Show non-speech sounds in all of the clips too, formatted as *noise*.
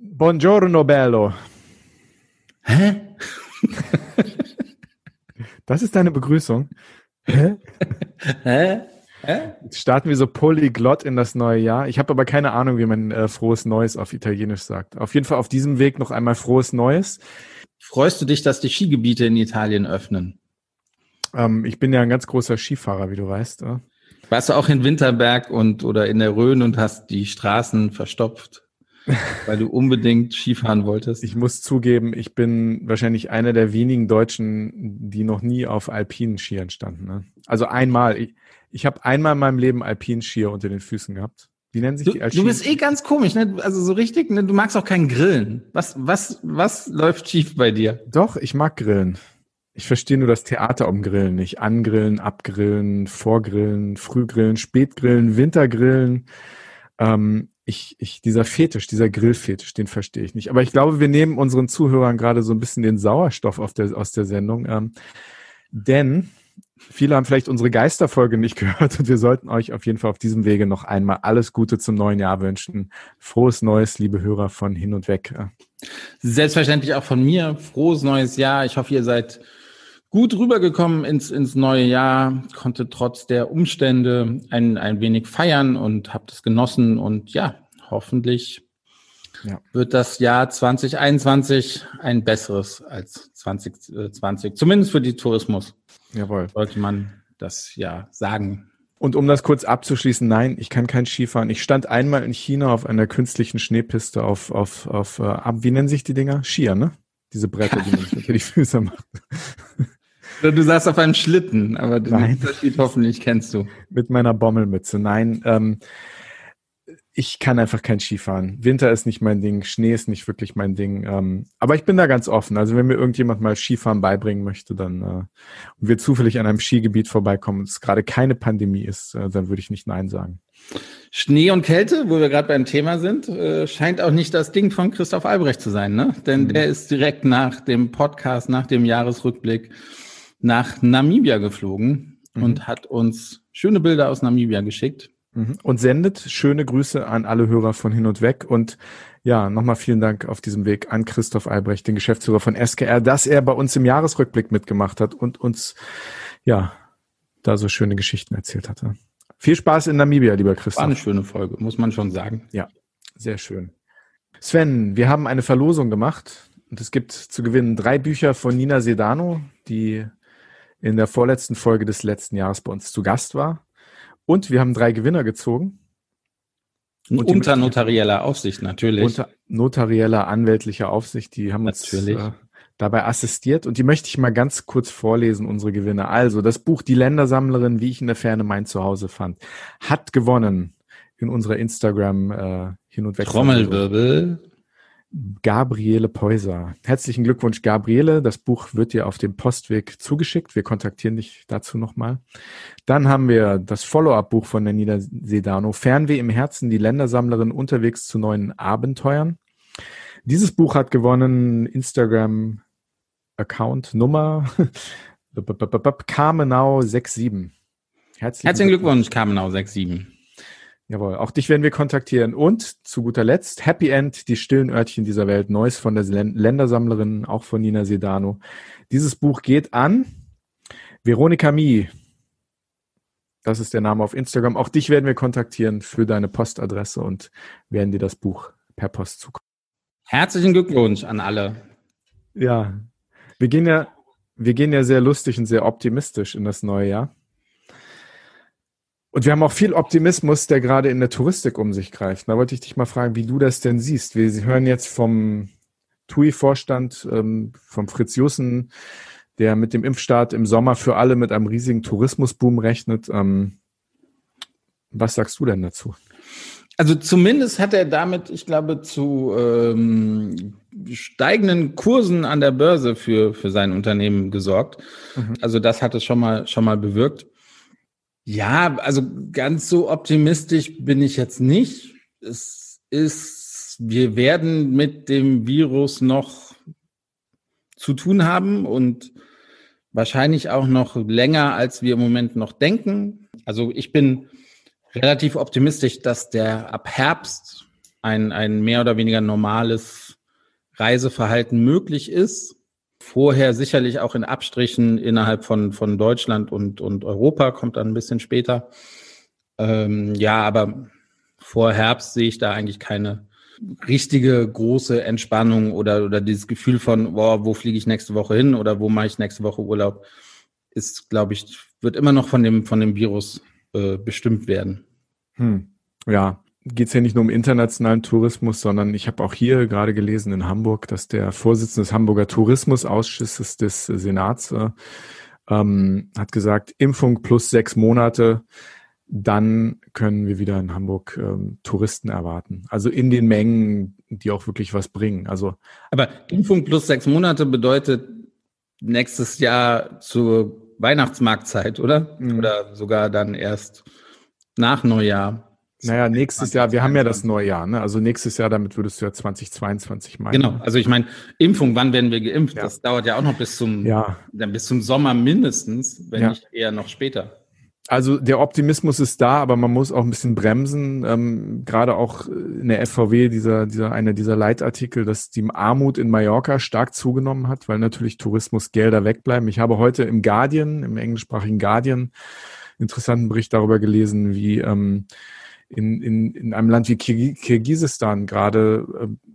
Buongiorno, bello. Hä? Das ist deine Begrüßung. Hä? Hä? Jetzt starten wir so polyglott in das neue Jahr. Ich habe aber keine Ahnung, wie man äh, frohes Neues auf Italienisch sagt. Auf jeden Fall auf diesem Weg noch einmal frohes Neues. Freust du dich, dass die Skigebiete in Italien öffnen? Ähm, ich bin ja ein ganz großer Skifahrer, wie du weißt. Äh. Warst du auch in Winterberg und oder in der Rhön und hast die Straßen verstopft? Weil du unbedingt Skifahren wolltest. Ich muss zugeben, ich bin wahrscheinlich einer der wenigen Deutschen, die noch nie auf alpinen Skiern standen. Ne? Also einmal. Ich, ich habe einmal in meinem Leben Alpinskier unter den Füßen gehabt. Wie nennen sich Du, die als du bist eh ganz komisch, ne? Also so richtig, ne? Du magst auch kein Grillen. Was, was, was läuft schief bei dir? Doch, ich mag Grillen. Ich verstehe nur das Theater um Grillen nicht. Angrillen, abgrillen, vorgrillen, frühgrillen, spätgrillen, wintergrillen. Ähm, ich, ich, dieser Fetisch, dieser Grillfetisch, den verstehe ich nicht. Aber ich glaube, wir nehmen unseren Zuhörern gerade so ein bisschen den Sauerstoff der, aus der Sendung. Ähm, denn viele haben vielleicht unsere Geisterfolge nicht *laughs* gehört und wir sollten euch auf jeden Fall auf diesem Wege noch einmal alles Gute zum neuen Jahr wünschen. Frohes Neues, liebe Hörer von hin und weg. Selbstverständlich auch von mir. Frohes neues Jahr. Ich hoffe, ihr seid gut rübergekommen ins, ins neue Jahr, konnte trotz der Umstände ein, ein wenig feiern und habt es genossen und ja, hoffentlich Ja. wird das Jahr 2021 ein besseres als 2020. Zumindest für die Tourismus Jawohl. sollte man das ja sagen. Und um das kurz abzuschließen, nein, ich kann kein Skifahren. Ich stand einmal in China auf einer künstlichen Schneepiste auf, auf, auf, äh, wie nennen sich die Dinger? Skier, ne? Diese Bretter, die man *laughs* sich unter die Füße macht. Du saßt auf einem Schlitten, aber den Nein. Unterschied hoffentlich kennst du. Mit meiner Bommelmütze. Nein, ähm, ich kann einfach kein Skifahren. Winter ist nicht mein Ding, Schnee ist nicht wirklich mein Ding. Ähm, aber ich bin da ganz offen. Also wenn mir irgendjemand mal Skifahren beibringen möchte, dann äh, und wir zufällig an einem Skigebiet vorbeikommen und es gerade keine Pandemie ist, äh, dann würde ich nicht Nein sagen. Schnee und Kälte, wo wir gerade beim Thema sind, äh, scheint auch nicht das Ding von Christoph Albrecht zu sein, ne? Denn Mhm. der ist direkt nach dem Podcast, nach dem Jahresrückblick nach Namibia geflogen Mhm. und hat uns schöne Bilder aus Namibia geschickt. Mhm. Und sendet schöne Grüße an alle Hörer von hin und weg. Und ja, nochmal vielen Dank auf diesem Weg an Christoph Albrecht, den Geschäftsführer von SKR, dass er bei uns im Jahresrückblick mitgemacht hat und uns ja da so schöne Geschichten erzählt hatte. Viel Spaß in Namibia, lieber War Christoph. eine schöne Folge, muss man schon sagen. Sehr schön. Sven, wir haben eine Verlosung gemacht und es gibt zu gewinnen drei Bücher von Nina Sedano, die in der vorletzten Folge des letzten Jahres bei uns zu Gast war. Und wir haben drei Gewinner gezogen. Und Unter notarieller Aufsicht natürlich. unter notarieller, anwältlicher Aufsicht. Die haben uns Natürlich. äh, dabei assistiert und die möchte ich mal ganz kurz vorlesen, unsere Gewinner. Also, das Buch Die Ländersammlerin, wie ich in der Ferne mein Zuhause fand, hat gewonnen in unserer Instagram äh, hin und weg. Trommelwirbel. Gabriele Peuser. Herzlichen Glückwunsch, Gabriele. Das Buch wird dir auf dem Postweg zugeschickt. Wir kontaktieren dich dazu nochmal. Dann haben wir das Follow-up-Buch von der Nina Sedano. Fernweh im Herzen, die Ländersammlerin unterwegs zu neuen Abenteuern. Dieses Buch hat gewonnen Instagram-Account Nummer *laughs* Kamenau67. Herzlichen, Herzlichen Glückwunsch, Kamenau 67. Jawohl, auch dich werden wir kontaktieren. Und zu guter Letzt, Happy End, die stillen Örtchen dieser Welt, Neues von der Län- Ländersammlerin, auch von Nina Sedano. Dieses Buch geht an Veronika Mie. Das ist der Name auf Instagram. Auch dich werden wir kontaktieren für deine Postadresse und werden dir das Buch per Post zukommen. Herzlichen Glückwunsch an alle. Ja, wir gehen ja, wir gehen ja sehr lustig und sehr optimistisch in das neue Jahr. Und wir haben auch viel Optimismus, der gerade in der Touristik um sich greift. Da wollte ich dich mal fragen, wie du das denn siehst. Wir hören jetzt vom TUI-Vorstand, ähm, vom Fritz Jussen, der mit dem Impfstart im Sommer für alle mit einem riesigen Tourismusboom rechnet. Ähm, was sagst du denn dazu? Also zumindest hat er damit, ich glaube, zu ähm, steigenden Kursen an der Börse für, für sein Unternehmen gesorgt. Mhm. Also das hat es schon mal, schon mal bewirkt. Ja, also ganz so optimistisch bin ich jetzt nicht. Es ist, wir werden mit dem Virus noch zu tun haben und wahrscheinlich auch noch länger, als wir im Moment noch denken. Also ich bin relativ optimistisch, dass der ab Herbst ein, ein mehr oder weniger normales Reiseverhalten möglich ist. Vorher sicherlich auch in Abstrichen innerhalb von, von Deutschland und, und Europa, kommt dann ein bisschen später. Ähm, ja, aber vor Herbst sehe ich da eigentlich keine richtige große Entspannung oder, oder dieses Gefühl von, boah, wo fliege ich nächste Woche hin oder wo mache ich nächste Woche Urlaub, ist, glaube ich, wird immer noch von dem, von dem Virus äh, bestimmt werden. Hm. Ja, geht es ja nicht nur um internationalen Tourismus, sondern ich habe auch hier gerade gelesen in Hamburg, dass der Vorsitzende des Hamburger Tourismusausschusses des Senats äh, ähm, hat gesagt, Impfung plus sechs Monate, dann können wir wieder in Hamburg ähm, Touristen erwarten. Also in den Mengen, die auch wirklich was bringen. Also aber Impfung plus sechs Monate bedeutet nächstes Jahr zur Weihnachtsmarktzeit, oder? Mhm. Oder sogar dann erst nach Neujahr. Naja, nächstes Jahr, wir haben ja das neue Jahr, ne? Also nächstes Jahr, damit würdest du ja 2022 meinen. Genau, also ich meine, Impfung, wann werden wir geimpft? Ja. Das dauert ja auch noch bis zum, ja. bis zum Sommer mindestens, wenn ja. nicht eher noch später. Also der Optimismus ist da, aber man muss auch ein bisschen bremsen. Ähm, Gerade auch in der FVW, dieser, dieser, einer dieser Leitartikel, dass die Armut in Mallorca stark zugenommen hat, weil natürlich Tourismusgelder wegbleiben. Ich habe heute im Guardian, im englischsprachigen Guardian, interessanten Bericht darüber gelesen, wie ähm, in, in, in einem Land wie Kirgisistan gerade äh,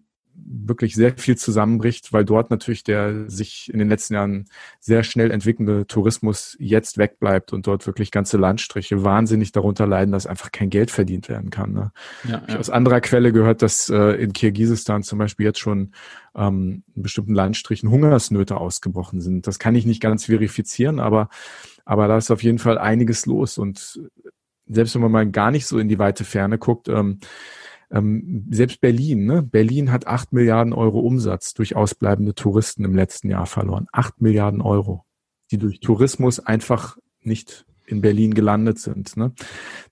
wirklich sehr viel zusammenbricht, weil dort natürlich der sich in den letzten Jahren sehr schnell entwickelnde Tourismus jetzt wegbleibt und dort wirklich ganze Landstriche wahnsinnig darunter leiden, dass einfach kein Geld verdient werden kann. Ne? Ja, ja. Aus anderer Quelle gehört, dass äh, in Kirgisistan zum Beispiel jetzt schon ähm, in bestimmten Landstrichen Hungersnöte ausgebrochen sind. Das kann ich nicht ganz verifizieren, aber, aber da ist auf jeden Fall einiges los und selbst wenn man mal gar nicht so in die weite Ferne guckt, ähm, ähm, selbst Berlin, ne? Berlin hat acht Milliarden Euro Umsatz durch ausbleibende Touristen im letzten Jahr verloren. Acht Milliarden Euro, die durch Tourismus einfach nicht in Berlin gelandet sind. Ne?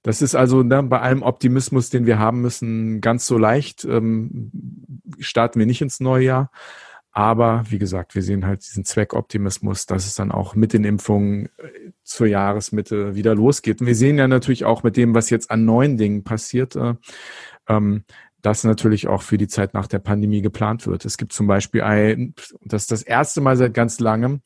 Das ist also ne, bei allem Optimismus, den wir haben müssen, ganz so leicht. Ähm, starten wir nicht ins neue Jahr. Aber wie gesagt, wir sehen halt diesen Zweckoptimismus, dass es dann auch mit den Impfungen äh, zur Jahresmitte wieder losgeht. Und wir sehen ja natürlich auch mit dem, was jetzt an neuen Dingen passiert, äh, ähm, das natürlich auch für die Zeit nach der Pandemie geplant wird. Es gibt zum Beispiel ein, das ist das erste Mal seit ganz langem,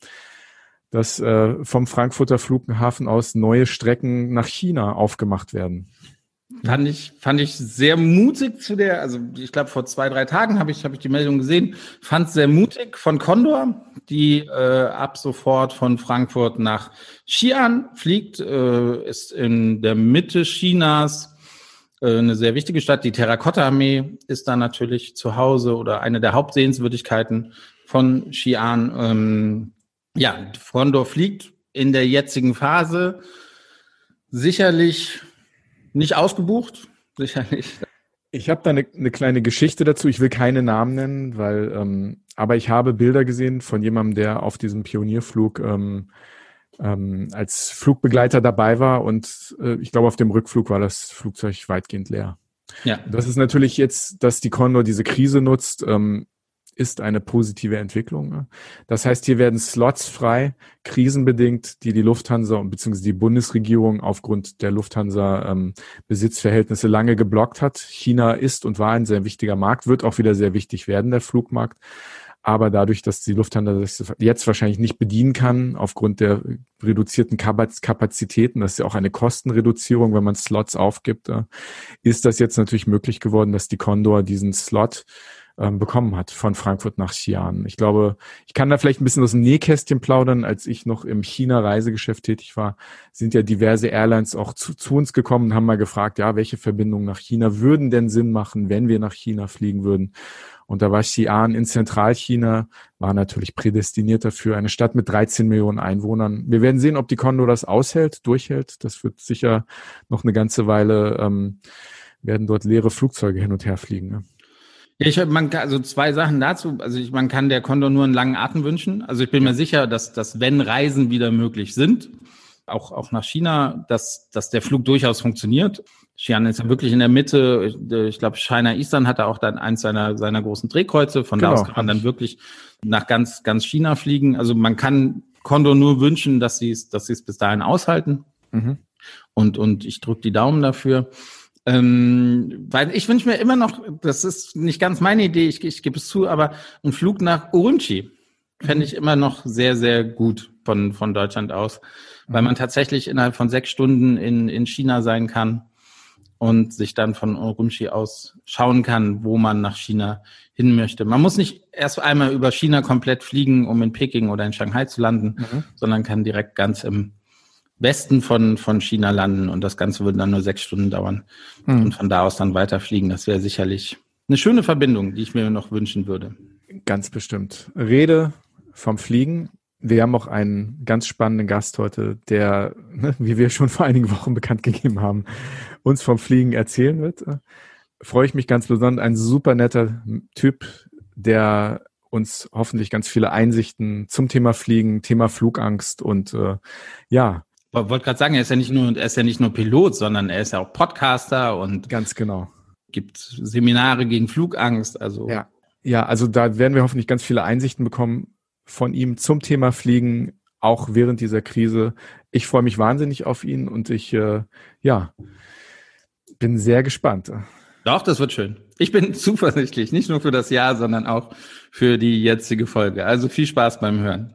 dass äh, vom Frankfurter Flughafen aus neue Strecken nach China aufgemacht werden. Fand ich, fand ich sehr mutig zu der, also ich glaube vor zwei, drei Tagen habe ich, habe ich die Meldung gesehen, fand sehr mutig von Condor, die äh, ab sofort von Frankfurt nach Xi'an fliegt, äh, ist in der Mitte Chinas, äh, eine sehr wichtige Stadt. Die Terrakotta-Armee ist da natürlich zu Hause oder eine der Hauptsehenswürdigkeiten von Xi'an. Ähm, ja, Frondor fliegt in der jetzigen Phase sicherlich nicht ausgebucht, sicherlich. Ich habe da eine, eine kleine Geschichte dazu. Ich will keine Namen nennen, weil, ähm, aber ich habe Bilder gesehen von jemandem, der auf diesem Pionierflug ähm, ähm, als Flugbegleiter dabei war und äh, ich glaube, auf dem Rückflug war das Flugzeug weitgehend leer. Ja. Das ist natürlich jetzt, dass die Condor diese Krise nutzt, ähm, ist eine positive Entwicklung. Ne? Das heißt, hier werden Slots frei, krisenbedingt, die die Lufthansa beziehungsweise die Bundesregierung aufgrund der Lufthansa ähm, lange geblockt hat. China ist und war ein sehr wichtiger Markt, wird auch wieder sehr wichtig werden, der Flugmarkt. Aber dadurch, dass die Lufthansa das jetzt wahrscheinlich nicht bedienen kann, aufgrund der reduzierten Kapazitäten, das ist ja auch eine Kostenreduzierung, wenn man Slots aufgibt, äh, ist das jetzt natürlich möglich geworden, dass die Condor diesen Slot ähm, bekommen hat von Frankfurt nach Xi'an. Ich glaube, ich kann da vielleicht ein bisschen aus dem Nähkästchen plaudern. Als ich noch im China-Reisegeschäft tätig war, sind ja diverse Airlines auch zu, zu uns gekommen und haben mal gefragt, ja, welche Verbindungen nach China würden denn Sinn machen, wenn wir nach China fliegen würden? Und da war Xi'an in Zentralchina, war natürlich prädestiniert dafür, eine Stadt mit 13 Millionen Einwohnern. Wir werden sehen, ob die Kondo das aushält, durchhält. Das wird sicher noch eine ganze Weile, ähm, werden dort leere Flugzeuge hin und her fliegen. Ne? Ich man kann, also zwei Sachen dazu. Also ich, man kann der Condor nur einen langen Atem wünschen. Also ich bin mir sicher, dass, dass wenn Reisen wieder möglich sind, auch, auch nach China, dass, dass der Flug durchaus funktioniert. Xi'an ist ja wirklich in der Mitte. Ich glaube, China Eastern hatte auch dann eins seiner, seiner großen Drehkreuze. Von genau. da aus kann man dann wirklich nach ganz, ganz China fliegen. Also man kann Condor nur wünschen, dass sie es, dass sie es bis dahin aushalten. Mhm. Und, und ich drücke die Daumen dafür. Ähm, weil ich wünsche mir immer noch, das ist nicht ganz meine Idee, ich, ich gebe es zu, aber ein Flug nach Urumqi fände ich immer noch sehr, sehr gut von, von Deutschland aus, weil man tatsächlich innerhalb von sechs Stunden in, in China sein kann und sich dann von Urumqi aus schauen kann, wo man nach China hin möchte. Man muss nicht erst einmal über China komplett fliegen, um in Peking oder in Shanghai zu landen, mhm. sondern kann direkt ganz im Westen von, von China landen und das Ganze würde dann nur sechs Stunden dauern mhm. und von da aus dann weiterfliegen. Das wäre sicherlich eine schöne Verbindung, die ich mir noch wünschen würde. Ganz bestimmt. Rede vom Fliegen. Wir haben auch einen ganz spannenden Gast heute, der, ne, wie wir schon vor einigen Wochen bekannt gegeben haben, uns vom Fliegen erzählen wird. Freue ich mich ganz besonders. Ein super netter Typ, der uns hoffentlich ganz viele Einsichten zum Thema Fliegen, Thema Flugangst und äh, ja. Ich wollte gerade sagen, er ist ja nicht nur, er ist ja nicht nur Pilot, sondern er ist ja auch Podcaster und ganz genau. Gibt Seminare gegen Flugangst. Also ja, ja, also da werden wir hoffentlich ganz viele Einsichten bekommen von ihm zum Thema Fliegen, auch während dieser Krise. Ich freue mich wahnsinnig auf ihn und ich äh, ja bin sehr gespannt. Doch, das wird schön. Ich bin *laughs* zuversichtlich, nicht nur für das Jahr, sondern auch für die jetzige Folge. Also viel Spaß beim Hören.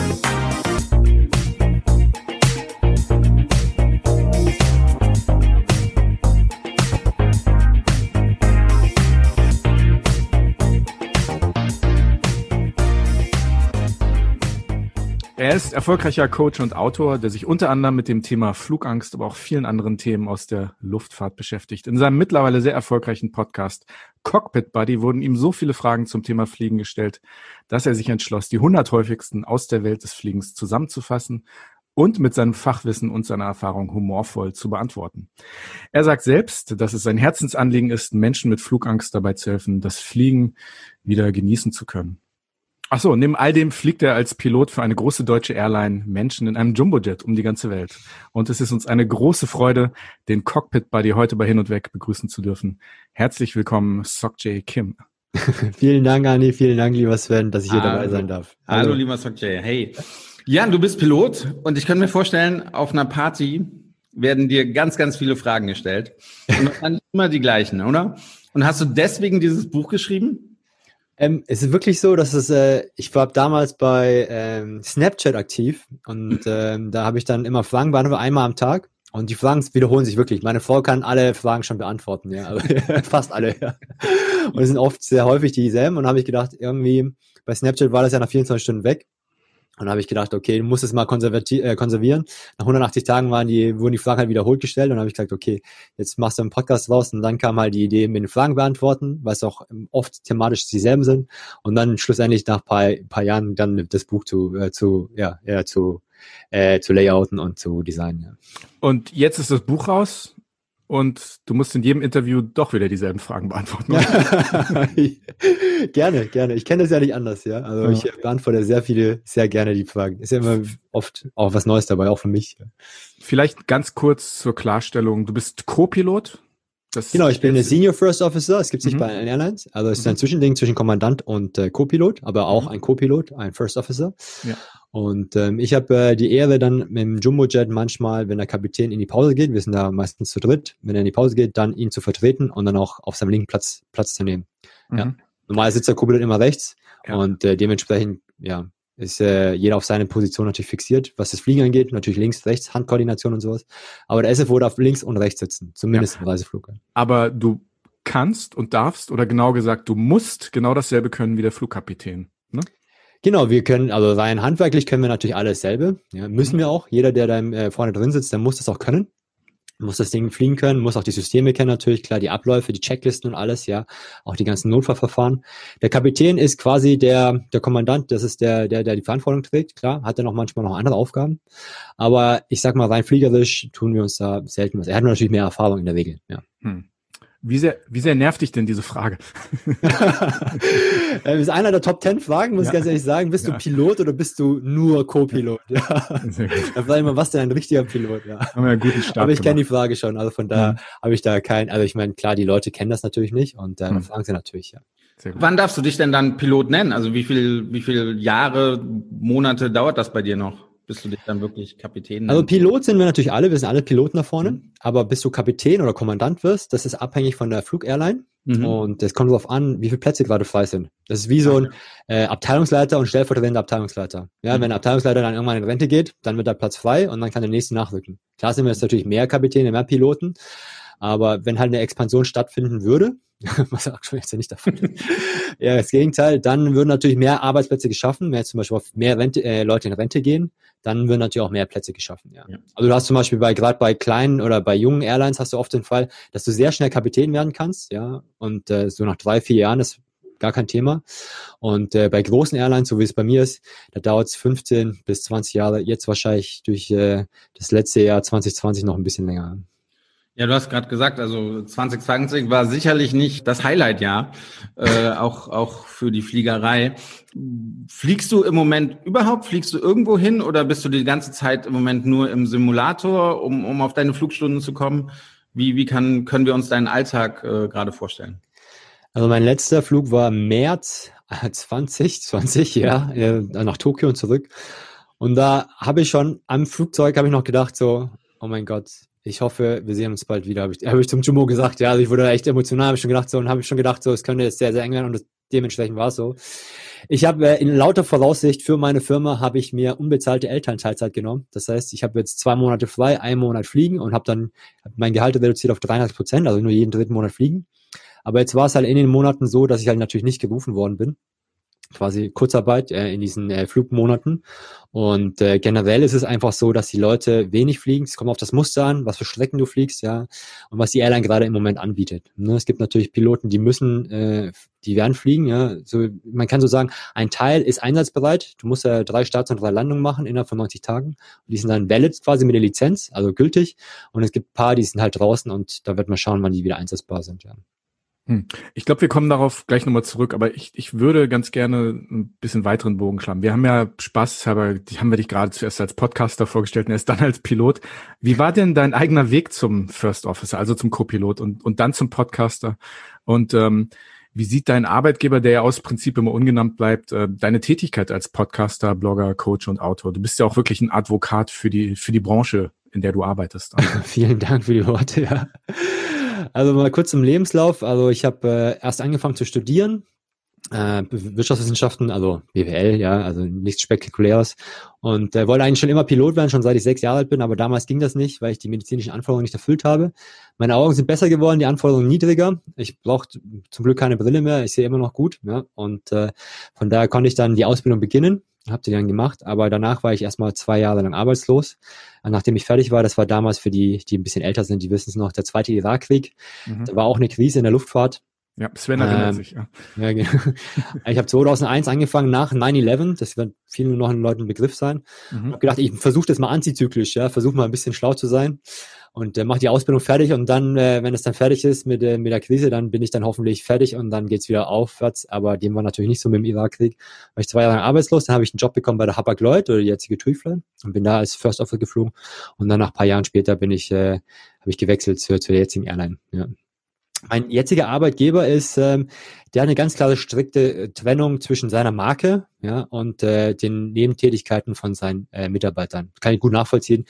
Er ist erfolgreicher Coach und Autor, der sich unter anderem mit dem Thema Flugangst, aber auch vielen anderen Themen aus der Luftfahrt beschäftigt. In seinem mittlerweile sehr erfolgreichen Podcast Cockpit Buddy wurden ihm so viele Fragen zum Thema Fliegen gestellt, dass er sich entschloss, die 100 häufigsten aus der Welt des Fliegens zusammenzufassen und mit seinem Fachwissen und seiner Erfahrung humorvoll zu beantworten. Er sagt selbst, dass es sein Herzensanliegen ist, Menschen mit Flugangst dabei zu helfen, das Fliegen wieder genießen zu können. Ach so, neben all dem fliegt er als Pilot für eine große deutsche Airline Menschen in einem Jumbojet um die ganze Welt. Und es ist uns eine große Freude, den Cockpit Buddy heute bei Hin und Weg begrüßen zu dürfen. Herzlich willkommen, Sokjay Kim. *laughs* vielen Dank, Anni, vielen Dank, lieber Sven, dass ich hier Hallo. dabei sein darf. Hallo, Hallo lieber Sokjay. Hey. Jan, du bist Pilot und ich kann mir vorstellen, auf einer Party werden dir ganz, ganz viele Fragen gestellt. Und dann *laughs* immer die gleichen, oder? Und hast du deswegen dieses Buch geschrieben? Ähm, es ist wirklich so, dass es, äh, ich war damals bei ähm, Snapchat aktiv und ähm, da habe ich dann immer Fragen beantwortet, einmal am Tag. Und die Fragen wiederholen sich wirklich. Meine Frau kann alle Fragen schon beantworten, ja. Also, *laughs* fast alle, ja. Und es sind oft sehr häufig dieselben. Und habe ich gedacht, irgendwie, bei Snapchat war das ja nach 24 Stunden weg. Und dann habe ich gedacht, okay, du musst es mal äh, konservieren. Nach 180 Tagen waren die, wurden die Fragen halt wiederholt gestellt und dann habe ich gesagt, okay, jetzt machst du einen Podcast raus und dann kam halt die Idee mit den Fragen beantworten, weil es auch oft thematisch dieselben sind und dann schlussendlich nach paar, paar Jahren dann das Buch zu, äh, zu, ja, ja, zu, äh, zu layouten und zu designen. Ja. Und jetzt ist das Buch raus und du musst in jedem Interview doch wieder dieselben Fragen beantworten. *laughs* gerne, gerne. Ich kenne das ja nicht anders, ja. Also ja. ich beantworte sehr viele, sehr gerne die Fragen. Ist ja immer oft auch was Neues dabei, auch für mich. Vielleicht ganz kurz zur Klarstellung. Du bist Co-Pilot? genau, ich bin Senior First Officer. Es gibt es nicht mhm. bei allen Airlines. Also es ist ein mhm. Zwischending zwischen Kommandant und äh, Co-Pilot, aber auch mhm. ein Co-Pilot, ein First Officer. Ja. Und ähm, ich habe äh, die Ehre dann mit dem Jumbo-Jet manchmal, wenn der Kapitän in die Pause geht, wir sind da meistens zu dritt, wenn er in die Pause geht, dann ihn zu vertreten und dann auch auf seinem linken Platz Platz zu nehmen. Mhm. Ja. Normal sitzt der Co-Pilot immer rechts ja. und äh, dementsprechend, ja, ist äh, jeder auf seine Position natürlich fixiert, was das Fliegen angeht, natürlich links, rechts, Handkoordination und sowas. Aber der SF darf links und rechts sitzen, zumindest ja. im Reiseflug. Aber du kannst und darfst oder genau gesagt, du musst genau dasselbe können wie der Flugkapitän. Ne? Genau, wir können, also rein handwerklich können wir natürlich alles dasselbe. Ja, müssen wir auch. Jeder, der da äh, vorne drin sitzt, der muss das auch können. Muss das Ding fliegen können, muss auch die Systeme kennen natürlich, klar, die Abläufe, die Checklisten und alles, ja, auch die ganzen Notfallverfahren. Der Kapitän ist quasi der, der Kommandant, das ist der, der, der die Verantwortung trägt, klar, hat er noch manchmal noch andere Aufgaben. Aber ich sag mal, rein fliegerisch tun wir uns da selten was. Er hat natürlich mehr Erfahrung in der Regel, ja. Hm. Wie sehr, wie sehr nervt dich denn diese Frage? *laughs* das ist einer der Top Ten Fragen, muss ja. ich ganz ehrlich sagen. Bist ja. du Pilot oder bist du nur Co-Pilot? Ja. *laughs* Sehr gut. Dann frage ich mal, was denn ein richtiger Pilot? Ja. Haben wir einen guten Start Aber ich kenne die Frage schon, also von daher mhm. habe ich da kein, also ich meine, klar, die Leute kennen das natürlich nicht und äh, mhm. fragen sie natürlich, ja. Wann darfst du dich denn dann Pilot nennen? Also wie viel, wie viele Jahre, Monate dauert das bei dir noch? Bis du dich dann wirklich Kapitän Also Pilot sind wir natürlich alle, wir sind alle Piloten da vorne, mhm. aber bis du Kapitän oder Kommandant wirst, das ist abhängig von der Flugairline. Mhm. Und es kommt darauf an, wie viele Plätze gerade frei sind. Das ist wie so ein äh, Abteilungsleiter und stellvertretender Abteilungsleiter. Ja, mhm. wenn der Abteilungsleiter dann irgendwann in Rente geht, dann wird der Platz frei und dann kann der nächste nachrücken. Klar sind wir jetzt natürlich mehr Kapitäne, mehr Piloten, aber wenn halt eine Expansion stattfinden würde, *laughs* was aktuell jetzt ja nicht der Fall ist, *laughs* ja, das Gegenteil, dann würden natürlich mehr Arbeitsplätze geschaffen, mehr zum Beispiel auf mehr Rente, äh, Leute in Rente gehen, dann würden natürlich auch mehr Plätze geschaffen, ja. ja. Also du hast zum Beispiel bei, gerade bei kleinen oder bei jungen Airlines hast du oft den Fall, dass du sehr schnell Kapitän werden kannst, ja, und äh, so nach drei, vier Jahren ist gar kein Thema. Und äh, bei großen Airlines, so wie es bei mir ist, da dauert es 15 bis 20 Jahre, jetzt wahrscheinlich durch äh, das letzte Jahr 2020 noch ein bisschen länger. Ja, du hast gerade gesagt, also 2020 war sicherlich nicht das Highlight-Jahr, äh, auch, auch für die Fliegerei. Fliegst du im Moment überhaupt, fliegst du irgendwo hin oder bist du die ganze Zeit im Moment nur im Simulator, um, um auf deine Flugstunden zu kommen? Wie, wie kann, können wir uns deinen Alltag äh, gerade vorstellen? Also mein letzter Flug war März 2020, ja, äh, nach Tokio und zurück. Und da habe ich schon am Flugzeug habe ich noch gedacht so, oh mein Gott, ich hoffe, wir sehen uns bald wieder, habe ich, *laughs* hab ich zum Jumbo gesagt. Ja, also ich wurde echt emotional, habe ich schon gedacht so und habe ich schon gedacht so, es könnte jetzt sehr, sehr eng werden und das, dementsprechend war es so. Ich habe äh, in lauter Voraussicht für meine Firma habe ich mir unbezahlte Elternteilzeit genommen. Das heißt, ich habe jetzt zwei Monate frei, einen Monat fliegen und habe dann mein Gehalt reduziert auf 300 Prozent, also nur jeden dritten Monat fliegen. Aber jetzt war es halt in den Monaten so, dass ich halt natürlich nicht gerufen worden bin quasi Kurzarbeit äh, in diesen äh, Flugmonaten. Und äh, generell ist es einfach so, dass die Leute wenig fliegen. Es kommt auf das Muster an, was für Strecken du fliegst, ja, und was die Airline gerade im Moment anbietet. Ne? Es gibt natürlich Piloten, die müssen, äh, die werden fliegen, ja. So, man kann so sagen, ein Teil ist einsatzbereit. Du musst ja drei Starts und drei Landungen machen innerhalb von 90 Tagen. Und die sind dann valid quasi mit der Lizenz, also gültig. Und es gibt paar, die sind halt draußen und da wird man schauen, wann die wieder einsatzbar sind, ja. Hm. Ich glaube, wir kommen darauf gleich nochmal zurück, aber ich, ich würde ganz gerne ein bisschen weiteren Bogen schlagen. Wir haben ja Spaß, aber die haben wir dich gerade zuerst als Podcaster vorgestellt und erst dann als Pilot. Wie war denn dein eigener Weg zum First Officer, also zum Co-Pilot und, und dann zum Podcaster? Und ähm, wie sieht dein Arbeitgeber, der ja aus Prinzip immer ungenannt bleibt, äh, deine Tätigkeit als Podcaster, Blogger, Coach und Autor? Du bist ja auch wirklich ein Advokat für die, für die Branche, in der du arbeitest. *laughs* Vielen Dank für die Worte, ja. Also mal kurz zum Lebenslauf. Also ich habe äh, erst angefangen zu studieren, äh, Wirtschaftswissenschaften, also BWL, ja, also nichts Spektakuläres. Und äh, wollte eigentlich schon immer Pilot werden, schon seit ich sechs Jahre alt bin, aber damals ging das nicht, weil ich die medizinischen Anforderungen nicht erfüllt habe. Meine Augen sind besser geworden, die Anforderungen niedriger. Ich brauche zum Glück keine Brille mehr, ich sehe immer noch gut. Ja, und äh, von daher konnte ich dann die Ausbildung beginnen habe die dann gemacht, aber danach war ich erstmal zwei Jahre lang arbeitslos. Nachdem ich fertig war, das war damals für die, die ein bisschen älter sind, die wissen es noch, der zweite Irakkrieg. Mhm. Da war auch eine Krise in der Luftfahrt. Ja, Sven erinnert ähm, sich, ja. ja genau. *laughs* ich habe 2001 angefangen nach 9-11, das wird vielen noch Leuten ein Begriff sein. Mhm. habe gedacht, ich versuche das mal antizyklisch, ja, versuche mal ein bisschen schlau zu sein und äh, mache die Ausbildung fertig und dann, äh, wenn es dann fertig ist mit, äh, mit der Krise, dann bin ich dann hoffentlich fertig und dann geht's wieder aufwärts. Aber dem war natürlich nicht so mit dem Irakkrieg. War ich zwei Jahre arbeitslos, dann habe ich einen Job bekommen bei der Hapag-Lloyd oder die jetzige TUI und bin da als First Officer geflogen und dann nach paar Jahren später bin ich, äh, habe ich gewechselt zur, zur jetzigen Airline. Ja. Mein jetziger Arbeitgeber ist, ähm, der hat eine ganz klare strikte äh, Trennung zwischen seiner Marke ja, und äh, den Nebentätigkeiten von seinen äh, Mitarbeitern. Kann ich gut nachvollziehen.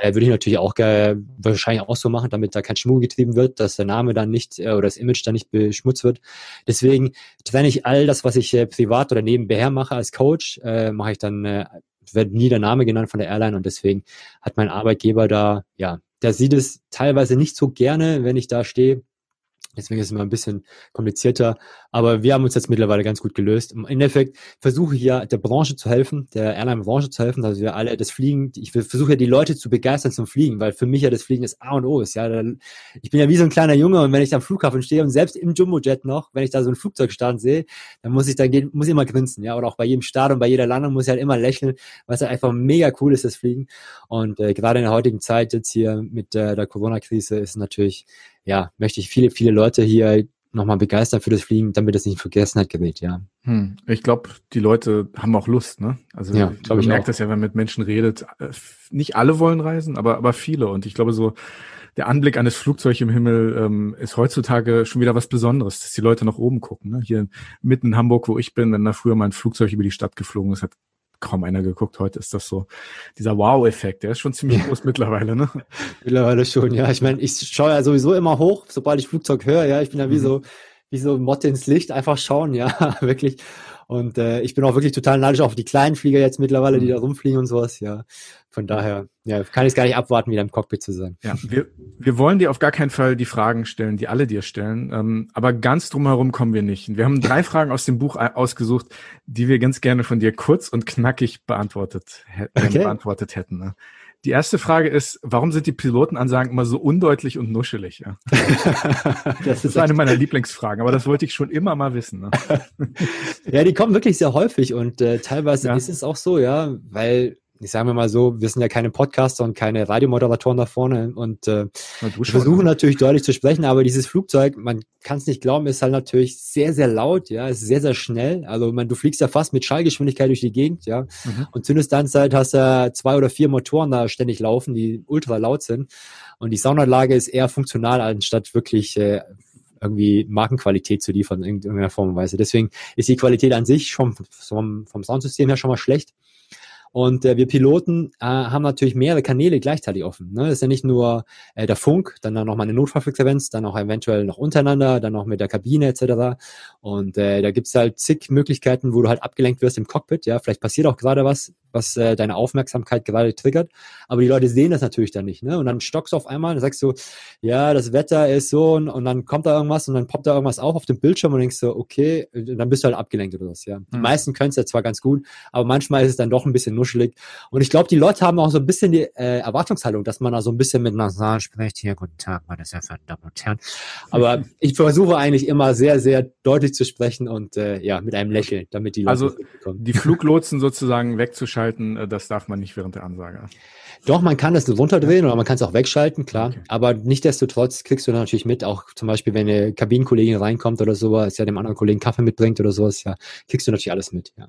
Äh, würde ich natürlich auch äh, wahrscheinlich auch so machen, damit da kein Schmuck getrieben wird, dass der Name dann nicht äh, oder das Image dann nicht beschmutzt wird. Deswegen trenne ich all das, was ich äh, privat oder nebenher mache als Coach, äh, mache ich dann, äh, wird nie der Name genannt von der Airline und deswegen hat mein Arbeitgeber da, ja, der sieht es teilweise nicht so gerne, wenn ich da stehe Deswegen ist es immer ein bisschen komplizierter. Aber wir haben uns jetzt mittlerweile ganz gut gelöst. Im Endeffekt versuche ich ja der Branche zu helfen, der Airline-Branche zu helfen, dass wir alle das Fliegen, ich versuche ja die Leute zu begeistern zum Fliegen, weil für mich ja das Fliegen das A und O ist. Ja, ich bin ja wie so ein kleiner Junge und wenn ich am Flughafen stehe und selbst im Jumbojet noch, wenn ich da so ein Flugzeugstart sehe, dann muss ich da gehen, muss ich immer grinsen. Ja, oder auch bei jedem Start und bei jeder Landung muss ich halt immer lächeln, weil es halt einfach mega cool ist, das Fliegen. Und äh, gerade in der heutigen Zeit jetzt hier mit äh, der Corona-Krise ist natürlich ja, möchte ich viele, viele Leute hier nochmal begeistern für das Fliegen, damit es nicht in Vergessenheit gerät, ja. Hm. Ich glaube, die Leute haben auch Lust, ne? Also ja, man merkt das ja, wenn man mit Menschen redet. Äh, nicht alle wollen reisen, aber, aber viele. Und ich glaube, so der Anblick eines Flugzeugs im Himmel ähm, ist heutzutage schon wieder was Besonderes, dass die Leute nach oben gucken. Ne? Hier mitten in Hamburg, wo ich bin, wenn da früher mal ein Flugzeug über die Stadt geflogen ist, hat kaum einer geguckt. Heute ist das so dieser Wow-Effekt. Der ist schon ziemlich groß mittlerweile, ne? *laughs* Mittlerweile schon, ja. Ich meine, ich schaue ja sowieso immer hoch, sobald ich Flugzeug höre. Ja, ich bin ja wie mhm. so wie so Motte ins Licht. Einfach schauen, ja, *laughs* wirklich. Und äh, ich bin auch wirklich total neidisch auf die kleinen Flieger jetzt mittlerweile, die mhm. da rumfliegen und sowas. Ja, von daher ja, kann ich es gar nicht abwarten, wieder im Cockpit zu sein. Ja, wir, wir wollen dir auf gar keinen Fall die Fragen stellen, die alle dir stellen. Ähm, aber ganz drumherum kommen wir nicht. Wir haben drei Fragen aus dem Buch ausgesucht, die wir ganz gerne von dir kurz und knackig beantwortet, äh, okay. beantwortet hätten. Ne? Die erste Frage ist, warum sind die Pilotenansagen immer so undeutlich und nuschelig? Ja? *laughs* das ist eine meiner Lieblingsfragen, aber das wollte ich schon immer mal wissen. Ne? *laughs* ja, die kommen wirklich sehr häufig und äh, teilweise ja. ist es auch so, ja, weil ich sage mal so, wir sind ja keine Podcaster und keine Radiomoderatoren da vorne und äh, wir versuchen natürlich deutlich zu sprechen, aber dieses Flugzeug, man kann es nicht glauben, ist halt natürlich sehr, sehr laut, ja, ist sehr, sehr schnell. Also man, du fliegst ja fast mit Schallgeschwindigkeit durch die Gegend, ja, mhm. und zündest dann halt, hast du zwei oder vier Motoren da ständig laufen, die ultra laut sind. Und die Soundanlage ist eher funktional, anstatt wirklich äh, irgendwie Markenqualität zu liefern in irgendeiner Form und Weise. Deswegen ist die Qualität an sich schon vom, vom Soundsystem her schon mal schlecht. Und äh, wir Piloten äh, haben natürlich mehrere Kanäle gleichzeitig offen. Ne? Das ist ja nicht nur äh, der Funk, dann, dann noch mal eine Notfallfrequenz, dann auch eventuell noch untereinander, dann noch mit der Kabine etc. Und äh, da gibt's halt zig Möglichkeiten, wo du halt abgelenkt wirst im Cockpit. Ja, vielleicht passiert auch gerade was, was äh, deine Aufmerksamkeit gerade triggert. Aber die Leute sehen das natürlich dann nicht. Ne? Und dann stockst du auf einmal und sagst du, ja, das Wetter ist so und, und dann kommt da irgendwas und dann poppt da irgendwas auf auf dem Bildschirm und denkst so, okay, dann bist du halt abgelenkt oder was. Ja, die mhm. meisten können es ja zwar ganz gut, aber manchmal ist es dann doch ein bisschen nuschelig. Und ich glaube, die Leute haben auch so ein bisschen die äh, Erwartungshaltung, dass man da so ein bisschen mit Nasal spricht. Hier, guten Tag, meine sehr verehrten Damen und Herren. Aber *laughs* ich versuche eigentlich immer sehr, sehr deutlich zu sprechen und äh, ja, mit einem Lächeln, damit die Leute Also die Fluglotsen sozusagen wegzuschalten, äh, das darf man nicht während der Ansage. Doch, man kann das runterdrehen oder man kann es auch wegschalten, klar. Okay. Aber nichtdestotrotz kriegst du natürlich mit, auch zum Beispiel, wenn eine Kabinenkollegin reinkommt oder sowas, ja, dem anderen Kollegen Kaffee mitbringt oder sowas, ja, kriegst du natürlich alles mit, ja.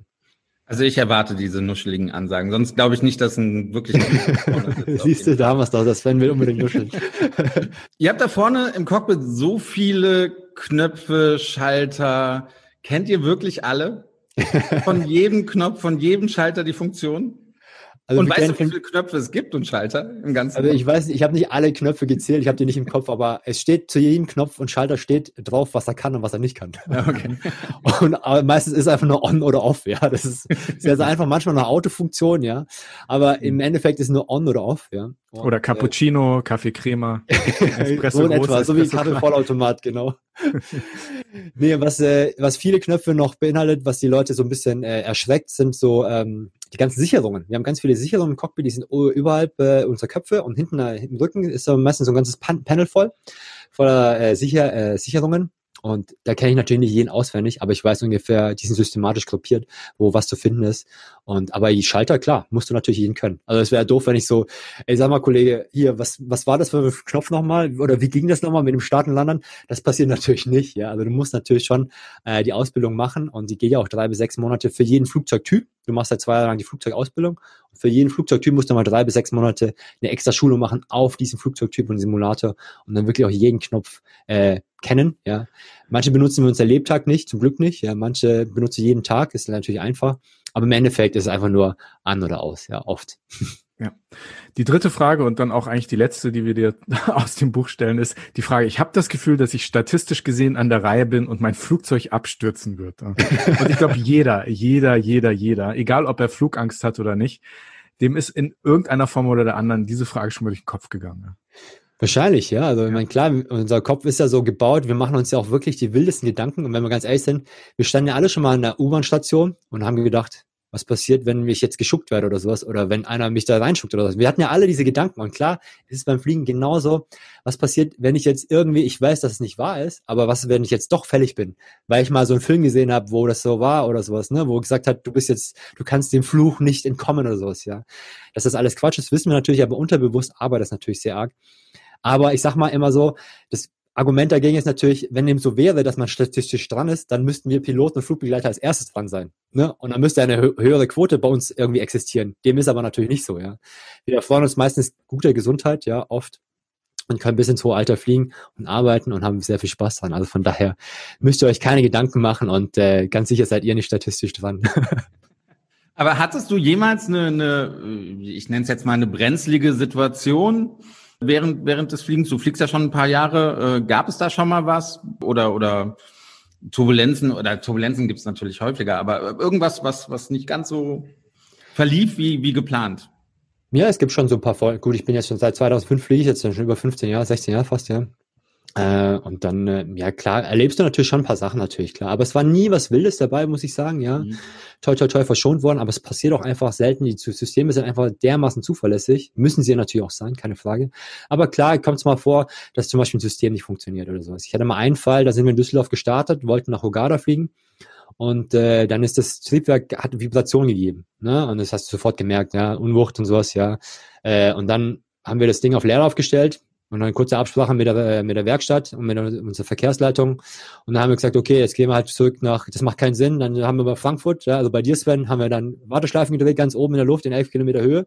Also ich erwarte diese nuscheligen Ansagen. Sonst glaube ich nicht, dass ein wirklich. *laughs* Siehst du, da haben wir es doch. Das Sven will unbedingt nuscheln. *laughs* *laughs* Ihr habt da vorne im Cockpit so viele Knöpfe, Schalter. Kennt ihr wirklich alle? Von jedem Knopf, von jedem Schalter die Funktion? Also und weißt du, wie viele Knöpfe es gibt und Schalter im Ganzen? Also ich weiß, ich habe nicht alle Knöpfe gezählt, ich habe die nicht im Kopf, aber es steht zu jedem Knopf und Schalter steht drauf, was er kann und was er nicht kann. Okay. *laughs* Und aber meistens ist es einfach nur on oder off, ja. Das ist, ist also einfach manchmal eine Autofunktion, ja. Aber im Endeffekt ist es nur on oder off, ja. Und, oder Cappuccino, äh, Kaffee Crema, *laughs* Espresso so in etwa, so wie Kaffeevollautomat, *laughs* genau. nee, was, äh, was viele Knöpfe noch beinhaltet, was die Leute so ein bisschen äh, erschreckt, sind so ähm, die ganzen Sicherungen. Wir haben ganz viele Sicherungen im Cockpit, die sind überhalb äh, unserer Köpfe und hinten äh, im Rücken ist so meistens so ein ganzes Pan Panel voll voller äh, Sicher äh, Sicherungen. Und da kenne ich natürlich nicht jeden auswendig, aber ich weiß ungefähr, die sind systematisch gruppiert, wo was zu finden ist. Und aber die Schalter, klar, musst du natürlich jeden können. Also es wäre doof, wenn ich so, ey, sag mal, Kollege, hier, was, was war das für ein Knopf nochmal? Oder wie ging das nochmal mit dem Starten Landern? Das passiert *laughs* natürlich nicht, ja. Also du musst natürlich schon äh, die Ausbildung machen und die geht ja auch drei bis sechs Monate für jeden Flugzeugtyp. Du machst halt zwei Jahre lang die Flugzeugausbildung. Und für jeden Flugzeugtyp musst du mal drei bis sechs Monate eine extra Schulung machen auf diesem Flugzeugtyp und Simulator und dann wirklich auch jeden Knopf äh, kennen. Ja, manche benutzen wir unser Lebtag nicht, zum Glück nicht. Ja, manche benutzen jeden Tag, ist natürlich einfach. Aber im Endeffekt ist es einfach nur an oder aus. Ja, oft. *laughs* Ja. Die dritte Frage und dann auch eigentlich die letzte, die wir dir *laughs* aus dem Buch stellen, ist die Frage, ich habe das Gefühl, dass ich statistisch gesehen an der Reihe bin und mein Flugzeug abstürzen wird. Und ich glaube, jeder, jeder, jeder, jeder, egal ob er Flugangst hat oder nicht, dem ist in irgendeiner Form oder der anderen diese Frage schon mal durch den Kopf gegangen. Wahrscheinlich, ja. Also, ich meine, klar, unser Kopf ist ja so gebaut, wir machen uns ja auch wirklich die wildesten Gedanken. Und wenn wir ganz ehrlich sind, wir standen ja alle schon mal in der U-Bahn-Station und haben gedacht, was passiert, wenn ich jetzt geschuckt werde oder sowas oder wenn einer mich da reinschuckt oder sowas. Wir hatten ja alle diese Gedanken und klar ist es beim Fliegen genauso, was passiert, wenn ich jetzt irgendwie, ich weiß, dass es nicht wahr ist, aber was, wenn ich jetzt doch fällig bin, weil ich mal so einen Film gesehen habe, wo das so war oder sowas, ne, wo gesagt hat, du bist jetzt, du kannst dem Fluch nicht entkommen oder sowas, ja. Dass das alles Quatsch ist, wissen wir natürlich, aber unterbewusst arbeitet das natürlich sehr arg. Aber ich sag mal immer so, das Argument dagegen ist natürlich, wenn dem so wäre, dass man statistisch dran ist, dann müssten wir Piloten und Flugbegleiter als erstes dran sein. Ne? Und dann müsste eine höhere Quote bei uns irgendwie existieren. Dem ist aber natürlich nicht so, ja. Wir freuen uns meistens guter Gesundheit, ja, oft und können bis ins hohe Alter fliegen und arbeiten und haben sehr viel Spaß dran. Also von daher müsst ihr euch keine Gedanken machen und äh, ganz sicher seid ihr nicht statistisch dran. *laughs* Aber hattest du jemals eine, eine ich nenne es jetzt mal eine brenzlige Situation während, während des Fliegens? Du fliegst ja schon ein paar Jahre. Äh, gab es da schon mal was? Oder, oder Turbulenzen, oder Turbulenzen gibt es natürlich häufiger, aber irgendwas, was, was nicht ganz so verlief wie, wie geplant? Ja, es gibt schon so ein paar Folgen. Gut, ich bin jetzt schon seit 2005 fliege ich jetzt schon über 15 Jahre, 16 Jahre fast, ja. Äh, und dann, äh, ja klar, erlebst du natürlich schon ein paar Sachen, natürlich klar. Aber es war nie was Wildes dabei, muss ich sagen, ja. Mhm. Toi, toi, toi verschont worden, aber es passiert auch einfach selten. Die Systeme sind einfach dermaßen zuverlässig. Müssen sie natürlich auch sein, keine Frage. Aber klar, kommt es mal vor, dass zum Beispiel ein System nicht funktioniert oder sowas. Ich hatte mal einen Fall, da sind wir in Düsseldorf gestartet, wollten nach Hogada fliegen. Und äh, dann ist das Triebwerk, hat Vibration gegeben. Ne? Und das hast du sofort gemerkt, ja, Unwucht und sowas, ja. Äh, und dann haben wir das Ding auf Leer aufgestellt und dann kurze Absprache mit der, äh, mit der Werkstatt und mit unserer Verkehrsleitung. Und dann haben wir gesagt, okay, jetzt gehen wir halt zurück nach, das macht keinen Sinn. Dann haben wir bei Frankfurt, ja, also bei dir, Sven, haben wir dann Warteschleifen gedreht, ganz oben in der Luft, in elf Kilometer Höhe.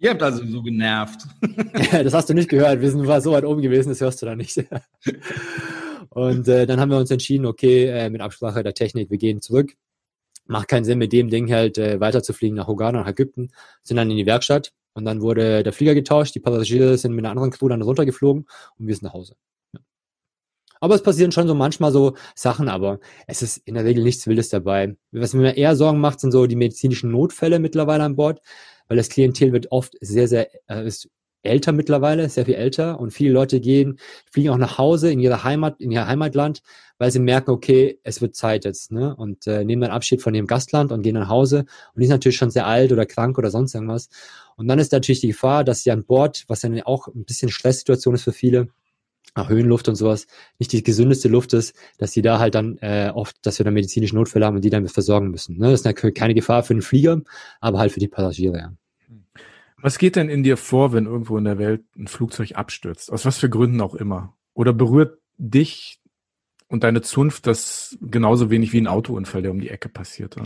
Ihr habt also so genervt. *laughs* ja, das hast du nicht gehört. Wir sind war so weit oben gewesen, das hörst du da nicht. *laughs* und äh, dann haben wir uns entschieden, okay, äh, mit Absprache der Technik, wir gehen zurück. Macht keinen Sinn, mit dem Ding halt äh, weiterzufliegen nach Hogana, nach Ägypten. Sind dann in die Werkstatt und dann wurde der Flieger getauscht, die Passagiere sind mit einer anderen Crew dann runtergeflogen und wir sind nach Hause. Ja. Aber es passieren schon so manchmal so Sachen, aber es ist in der Regel nichts Wildes dabei. Was mir eher Sorgen macht, sind so die medizinischen Notfälle mittlerweile an Bord, weil das Klientel wird oft sehr, sehr, äh, ist älter mittlerweile, sehr viel älter und viele Leute gehen, fliegen auch nach Hause in ihre Heimat, in ihr Heimatland, weil sie merken, okay, es wird Zeit jetzt, ne? Und äh, nehmen dann Abschied von ihrem Gastland und gehen nach Hause und die sind natürlich schon sehr alt oder krank oder sonst irgendwas. Und dann ist natürlich die Gefahr, dass sie an Bord, was dann auch ein bisschen Stresssituation ist für viele, nach Höhenluft und sowas, nicht die gesündeste Luft ist, dass sie da halt dann äh, oft, dass wir dann medizinische Notfälle haben und die dann versorgen müssen. Ne? Das ist keine Gefahr für den Flieger, aber halt für die Passagiere, ja. Was geht denn in dir vor, wenn irgendwo in der Welt ein Flugzeug abstürzt? Aus was für Gründen auch immer? Oder berührt dich und deine Zunft das genauso wenig wie ein Autounfall, der um die Ecke passiert?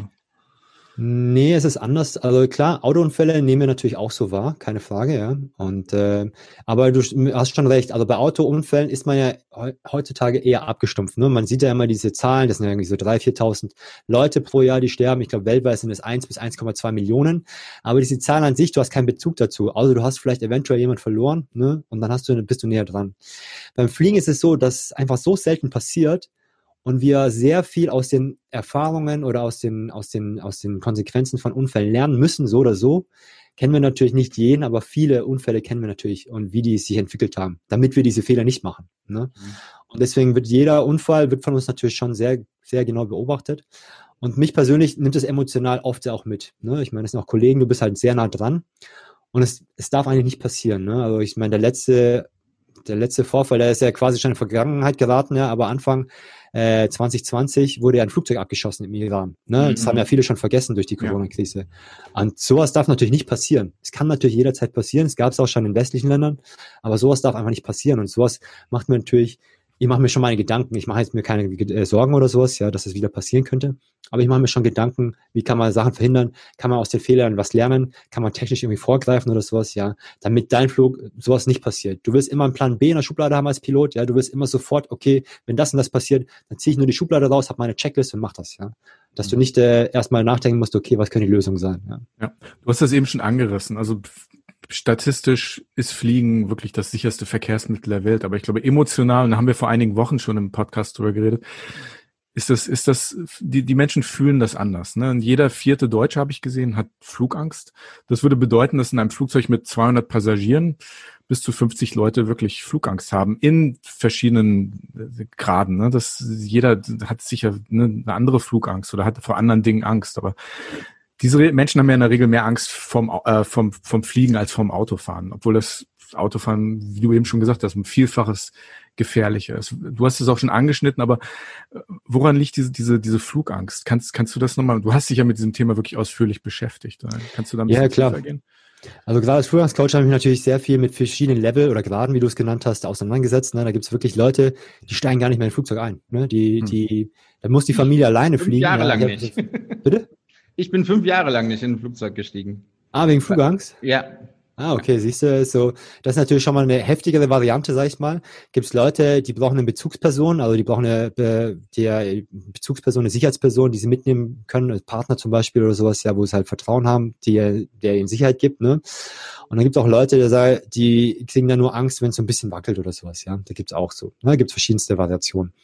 Nee, es ist anders. Also klar, Autounfälle nehmen wir natürlich auch so wahr, keine Frage, ja. Und äh, aber du hast schon recht. Also bei Autounfällen ist man ja heutzutage eher abgestumpft. Ne? Man sieht ja immer diese Zahlen, das sind ja irgendwie so 3.000, 4.000 Leute pro Jahr, die sterben. Ich glaube, weltweit sind es 1 bis 1,2 Millionen. Aber diese Zahlen an sich, du hast keinen Bezug dazu. Also du hast vielleicht eventuell jemand verloren, ne? Und dann hast du, bist du näher dran. Beim Fliegen ist es so, dass einfach so selten passiert, und wir sehr viel aus den Erfahrungen oder aus den, aus den, aus den Konsequenzen von Unfällen lernen müssen, so oder so, kennen wir natürlich nicht jeden, aber viele Unfälle kennen wir natürlich und wie die sich entwickelt haben, damit wir diese Fehler nicht machen. Ne? Mhm. Und deswegen wird jeder Unfall, wird von uns natürlich schon sehr, sehr genau beobachtet. Und mich persönlich nimmt es emotional oft auch mit. Ne? Ich meine, es sind auch Kollegen, du bist halt sehr nah dran. Und es, es darf eigentlich nicht passieren. Ne? Also ich meine, der letzte, der letzte Vorfall, der ist ja quasi schon in Vergangenheit geraten, ja, aber Anfang äh, 2020 wurde ja ein Flugzeug abgeschossen im Iran. Ne? Mhm. Das haben ja viele schon vergessen durch die Corona-Krise. Ja. Und sowas darf natürlich nicht passieren. Es kann natürlich jederzeit passieren. Es gab es auch schon in westlichen Ländern, aber sowas darf einfach nicht passieren. Und sowas macht mir natürlich ich mache mir schon meine Gedanken. Ich mache jetzt mir keine äh, Sorgen oder sowas, ja, dass es wieder passieren könnte. Aber ich mache mir schon Gedanken, wie kann man Sachen verhindern? Kann man aus den Fehlern was lernen? Kann man technisch irgendwie vorgreifen oder sowas, ja, damit dein Flug sowas nicht passiert. Du willst immer einen Plan B in der Schublade haben als Pilot, ja, du willst immer sofort, okay, wenn das und das passiert, dann ziehe ich nur die Schublade raus, habe meine Checklist und mach das, ja. Dass du mhm. nicht äh, erstmal nachdenken musst, okay, was könnte die Lösung sein, ja. Ja, du hast das eben schon angerissen. Also statistisch ist Fliegen wirklich das sicherste Verkehrsmittel der Welt. Aber ich glaube, emotional, und da haben wir vor einigen Wochen schon im Podcast drüber geredet, ist das, ist das, die, die Menschen fühlen das anders. Ne? Und jeder vierte Deutsche, habe ich gesehen, hat Flugangst. Das würde bedeuten, dass in einem Flugzeug mit 200 Passagieren bis zu 50 Leute wirklich Flugangst haben in verschiedenen äh, Graden. Ne? Das, jeder hat sicher ne, eine andere Flugangst oder hat vor anderen Dingen Angst. Aber diese Menschen haben ja in der Regel mehr Angst vom, äh, vom, vom Fliegen als vom Autofahren, obwohl das Autofahren, wie du eben schon gesagt hast, ein Vielfaches gefährlicher ist. Du hast es auch schon angeschnitten, aber äh, woran liegt diese, diese, diese Flugangst? Kannst, kannst du das nochmal, du hast dich ja mit diesem Thema wirklich ausführlich beschäftigt. Oder? Kannst du da ein bisschen ja, klar. gehen? Also gerade als Frühjahrscoach habe ich mich natürlich sehr viel mit verschiedenen Level oder Graden, wie du es genannt hast, auseinandergesetzt. Ne? Da gibt es wirklich Leute, die steigen gar nicht mehr in ein Flugzeug ein. Ne? Die, hm. die, da muss die Familie alleine fliegen. Jahre ja, nicht. Bitte? Ich bin fünf Jahre lang nicht in ein Flugzeug gestiegen. Ah, wegen Flugangst? Ja. Ah, okay, siehst du, so, das ist natürlich schon mal eine heftigere Variante, sag ich mal. Gibt es Leute, die brauchen eine Bezugsperson, also die brauchen eine, die Bezugsperson, eine Sicherheitsperson, die sie mitnehmen können, als Partner zum Beispiel oder sowas, ja, wo sie halt Vertrauen haben, die, der ihnen Sicherheit gibt, ne? Und dann gibt es auch Leute, die, die kriegen dann nur Angst, wenn es so ein bisschen wackelt oder sowas, ja. Da gibt's auch so, ne? Da gibt's verschiedenste Variationen.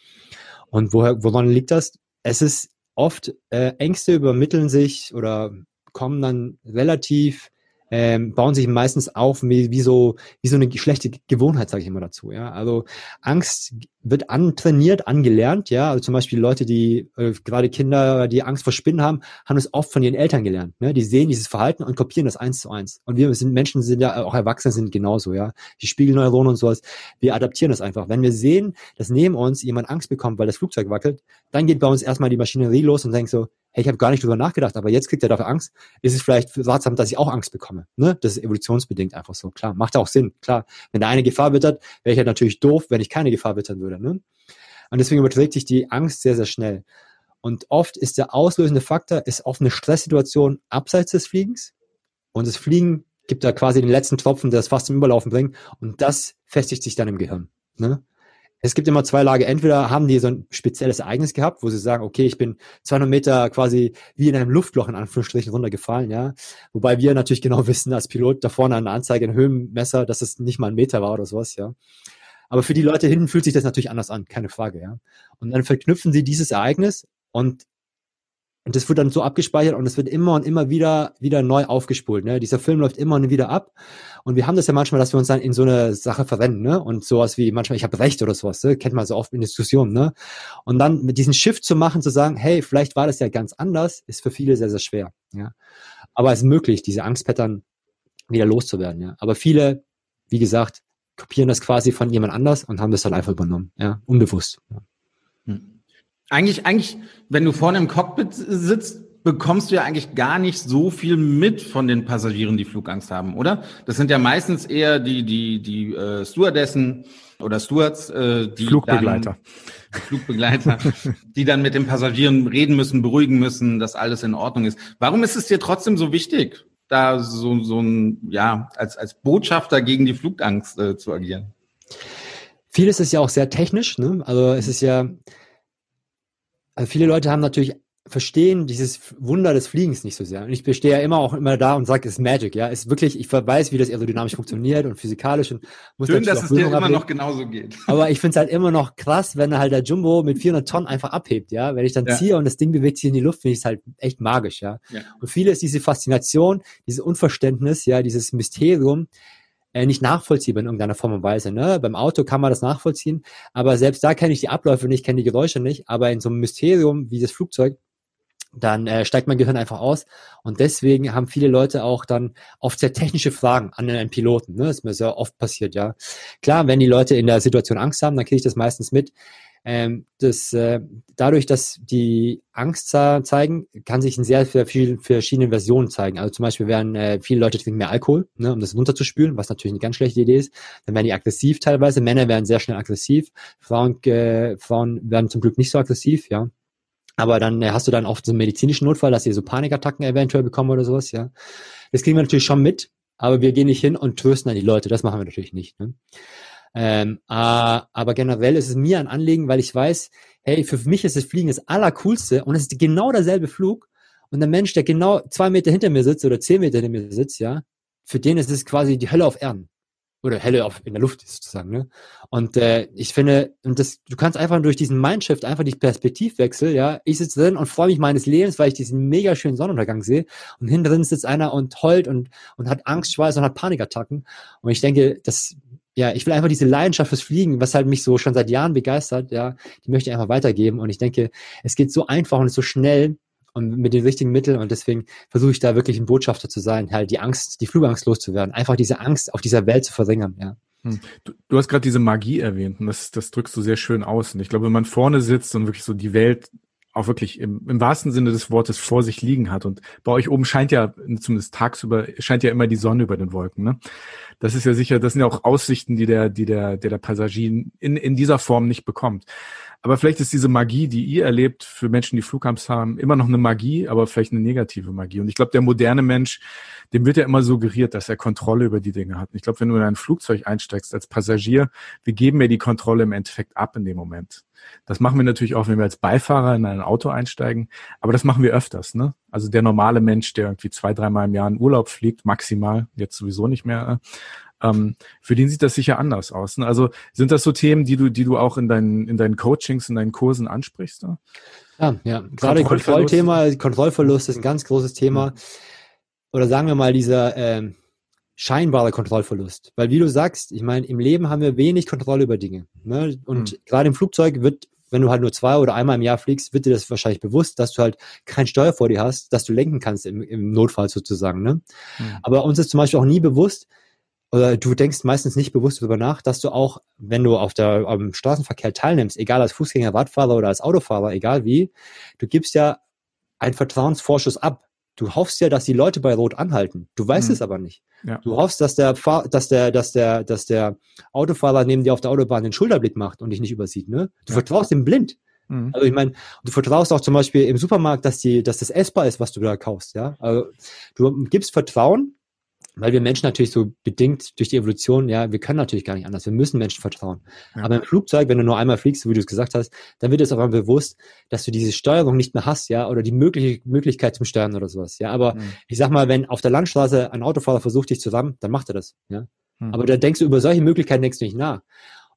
Und woher, woran liegt das? Es ist oft, äh, Ängste übermitteln sich oder kommen dann relativ ähm, bauen sich meistens auf wie, wie so wie so eine schlechte Gewohnheit, sage ich immer dazu. Ja, also Angst wird antrainiert, angelernt. Ja, also zum Beispiel Leute, die äh, gerade Kinder, die Angst vor Spinnen haben, haben es oft von ihren Eltern gelernt. Ne? Die sehen dieses Verhalten und kopieren das eins zu eins. Und wir sind Menschen, sind ja auch Erwachsene sind genauso. Ja, die Spiegelneuronen und sowas. Wir adaptieren das einfach. Wenn wir sehen, dass neben uns jemand Angst bekommt, weil das Flugzeug wackelt, dann geht bei uns erstmal die Maschinerie los und denkt so, hey, ich habe gar nicht drüber nachgedacht, aber jetzt kriegt er dafür Angst, ist es vielleicht ratsam, dass ich auch Angst bekomme. Ne? Das ist evolutionsbedingt einfach so. Klar, macht auch Sinn. Klar, wenn der eine Gefahr wittert, wäre ich halt natürlich doof, wenn ich keine Gefahr wittern würde. Ne? Und deswegen überträgt sich die Angst sehr, sehr schnell. Und oft ist der auslösende Faktor, ist oft eine Stresssituation abseits des Fliegens. Und das Fliegen gibt da quasi den letzten Tropfen, der es fast zum Überlaufen bringt. Und das festigt sich dann im Gehirn. Ne? Es gibt immer zwei Lager. Entweder haben die so ein spezielles Ereignis gehabt, wo sie sagen, okay, ich bin 200 Meter quasi wie in einem Luftloch in Anführungsstrichen runtergefallen, ja. Wobei wir natürlich genau *laughs* wissen, als Pilot da vorne der Anzeige, ein Höhenmesser, dass es nicht mal ein Meter war oder sowas, ja. Aber für die Leute hinten fühlt sich das natürlich anders an, keine Frage, ja. Und dann verknüpfen sie dieses Ereignis und und das wird dann so abgespeichert und es wird immer und immer wieder, wieder neu aufgespult. Ne? Dieser Film läuft immer und wieder ab. Und wir haben das ja manchmal, dass wir uns dann in so eine Sache verwenden, ne? Und sowas wie manchmal, ich habe Recht oder sowas, ne? kennt man so oft in Diskussionen, ne? Und dann mit diesem Shift zu machen, zu sagen, hey, vielleicht war das ja ganz anders, ist für viele sehr, sehr schwer. Ja. Aber es ist möglich, diese Angstpattern wieder loszuwerden, ja. Aber viele, wie gesagt, kopieren das quasi von jemand anders und haben das dann einfach übernommen, ja, unbewusst. Ja. Eigentlich, eigentlich, wenn du vorne im Cockpit sitzt, bekommst du ja eigentlich gar nicht so viel mit von den Passagieren, die Flugangst haben, oder? Das sind ja meistens eher die, die, die äh, Stewardessen oder Stewards, äh, die Flugbegleiter. Dann, Flugbegleiter, die dann mit den Passagieren reden müssen, beruhigen müssen, dass alles in Ordnung ist. Warum ist es dir trotzdem so wichtig, da so, so ein, ja, als, als Botschafter gegen die Flugangst äh, zu agieren? Vieles ist ja auch sehr technisch, ne? Also es ist ja, also viele Leute haben natürlich verstehen dieses Wunder des Fliegens nicht so sehr. Und ich bestehe ja immer auch immer da und sage, es ist Magic, ja. Es ist wirklich, ich weiß, wie das aerodynamisch funktioniert und physikalisch und muss Schön, dass es dir immer noch genauso geht. *laughs* Aber ich finde es halt immer noch krass, wenn halt der Jumbo mit 400 Tonnen einfach abhebt, ja. Wenn ich dann ja. ziehe und das Ding bewegt sich in die Luft, finde ich es halt echt magisch, ja? ja. Und viele ist diese Faszination, dieses Unverständnis, ja, dieses Mysterium, äh, nicht nachvollziehbar in irgendeiner Form und Weise. Ne? Beim Auto kann man das nachvollziehen, aber selbst da kenne ich die Abläufe nicht, kenne die Geräusche nicht. Aber in so einem Mysterium wie das Flugzeug, dann äh, steigt mein Gehirn einfach aus. Und deswegen haben viele Leute auch dann oft sehr technische Fragen an einen Piloten. Ne? Das ist mir sehr oft passiert, ja. Klar, wenn die Leute in der Situation Angst haben, dann kriege ich das meistens mit. Ähm, das, äh, dadurch, dass die Angst zeigen, kann sich in sehr vielen verschiedenen Versionen zeigen. Also zum Beispiel werden äh, viele Leute trinken mehr Alkohol, ne, um das runterzuspülen, was natürlich eine ganz schlechte Idee ist. Dann werden die aggressiv teilweise. Männer werden sehr schnell aggressiv. Frauen, äh, Frauen werden zum Glück nicht so aggressiv, ja. Aber dann äh, hast du dann oft so einen medizinischen Notfall, dass sie so Panikattacken eventuell bekommen oder sowas, ja. Das kriegen wir natürlich schon mit, aber wir gehen nicht hin und trösten dann die Leute. Das machen wir natürlich nicht. Ne? Ähm, äh, aber generell ist es mir ein Anliegen, weil ich weiß, hey, für mich ist das Fliegen das Allercoolste und es ist genau derselbe Flug. Und der Mensch, der genau zwei Meter hinter mir sitzt oder zehn Meter hinter mir sitzt, ja, für den ist es quasi die Hölle auf Erden. Oder Hölle auf, in der Luft sozusagen, ne? Und äh, ich finde, und das, du kannst einfach durch diesen Mindshift, einfach die Perspektivwechsel, ja, ich sitze drin und freue mich meines Lebens, weil ich diesen mega schönen Sonnenuntergang sehe. Und hinten drin sitzt einer und heult und, und hat Angst, Schweiß und hat Panikattacken. Und ich denke, das ja, ich will einfach diese Leidenschaft fürs Fliegen, was halt mich so schon seit Jahren begeistert, ja, die möchte ich einfach weitergeben. Und ich denke, es geht so einfach und so schnell und mit den richtigen Mitteln. Und deswegen versuche ich da wirklich ein Botschafter zu sein, halt die Angst, die Flugangst loszuwerden, einfach diese Angst auf dieser Welt zu verringern, ja. Hm. Du, du, hast gerade diese Magie erwähnt und das, das drückst du sehr schön aus. Und ich glaube, wenn man vorne sitzt und wirklich so die Welt auch wirklich im, im wahrsten Sinne des Wortes vor sich liegen hat. Und bei euch oben scheint ja, zumindest tagsüber, scheint ja immer die Sonne über den Wolken. Ne? Das ist ja sicher, das sind ja auch Aussichten, die der, die der, der, der Passagier in, in dieser Form nicht bekommt. Aber vielleicht ist diese Magie, die ihr erlebt, für Menschen, die Flugangst haben, immer noch eine Magie, aber vielleicht eine negative Magie. Und ich glaube, der moderne Mensch, dem wird ja immer suggeriert, dass er Kontrolle über die Dinge hat. Und ich glaube, wenn du in ein Flugzeug einsteigst als Passagier, wir geben ja die Kontrolle im Endeffekt ab in dem Moment. Das machen wir natürlich auch, wenn wir als Beifahrer in ein Auto einsteigen, aber das machen wir öfters. Ne? Also der normale Mensch, der irgendwie zwei, dreimal im Jahr in Urlaub fliegt, maximal, jetzt sowieso nicht mehr, ähm, für den sieht das sicher anders aus. Ne? Also sind das so Themen, die du, die du auch in deinen, in deinen Coachings, in deinen Kursen ansprichst? Ne? Ja, ja. Gerade Kontrollthema, Kontrollverlust ist ein ganz großes Thema. Oder sagen wir mal dieser ähm, scheinbare Kontrollverlust. Weil wie du sagst, ich meine, im Leben haben wir wenig Kontrolle über Dinge. Ne? Und mhm. gerade im Flugzeug wird, wenn du halt nur zwei oder einmal im Jahr fliegst, wird dir das wahrscheinlich bewusst, dass du halt kein Steuer vor dir hast, dass du lenken kannst im, im Notfall sozusagen. Ne? Mhm. Aber uns ist zum Beispiel auch nie bewusst, oder du denkst meistens nicht bewusst darüber nach, dass du auch, wenn du auf der am Straßenverkehr teilnimmst, egal als Fußgänger, Radfahrer oder als Autofahrer, egal wie, du gibst ja einen Vertrauensvorschuss ab du hoffst ja, dass die Leute bei Rot anhalten. Du weißt mhm. es aber nicht. Ja. Du hoffst, dass der, Fahr dass der, dass der, dass der Autofahrer neben dir auf der Autobahn den Schulterblick macht und dich nicht übersieht. Ne? Du ja. vertraust ihm blind. Mhm. Also ich meine, du vertraust auch zum Beispiel im Supermarkt, dass die, dass das essbar ist, was du da kaufst. Ja, also du gibst Vertrauen weil wir Menschen natürlich so bedingt durch die Evolution, ja, wir können natürlich gar nicht anders. Wir müssen Menschen vertrauen. Ja. Aber im Flugzeug, wenn du nur einmal fliegst, so wie du es gesagt hast, dann wird es auch einmal bewusst, dass du diese Steuerung nicht mehr hast, ja, oder die mögliche Möglichkeit zum Steuern oder sowas, ja. Aber mhm. ich sag mal, wenn auf der Landstraße ein Autofahrer versucht, dich zu rammen, dann macht er das, ja. Mhm. Aber da denkst du über solche Möglichkeiten denkst du nicht nach.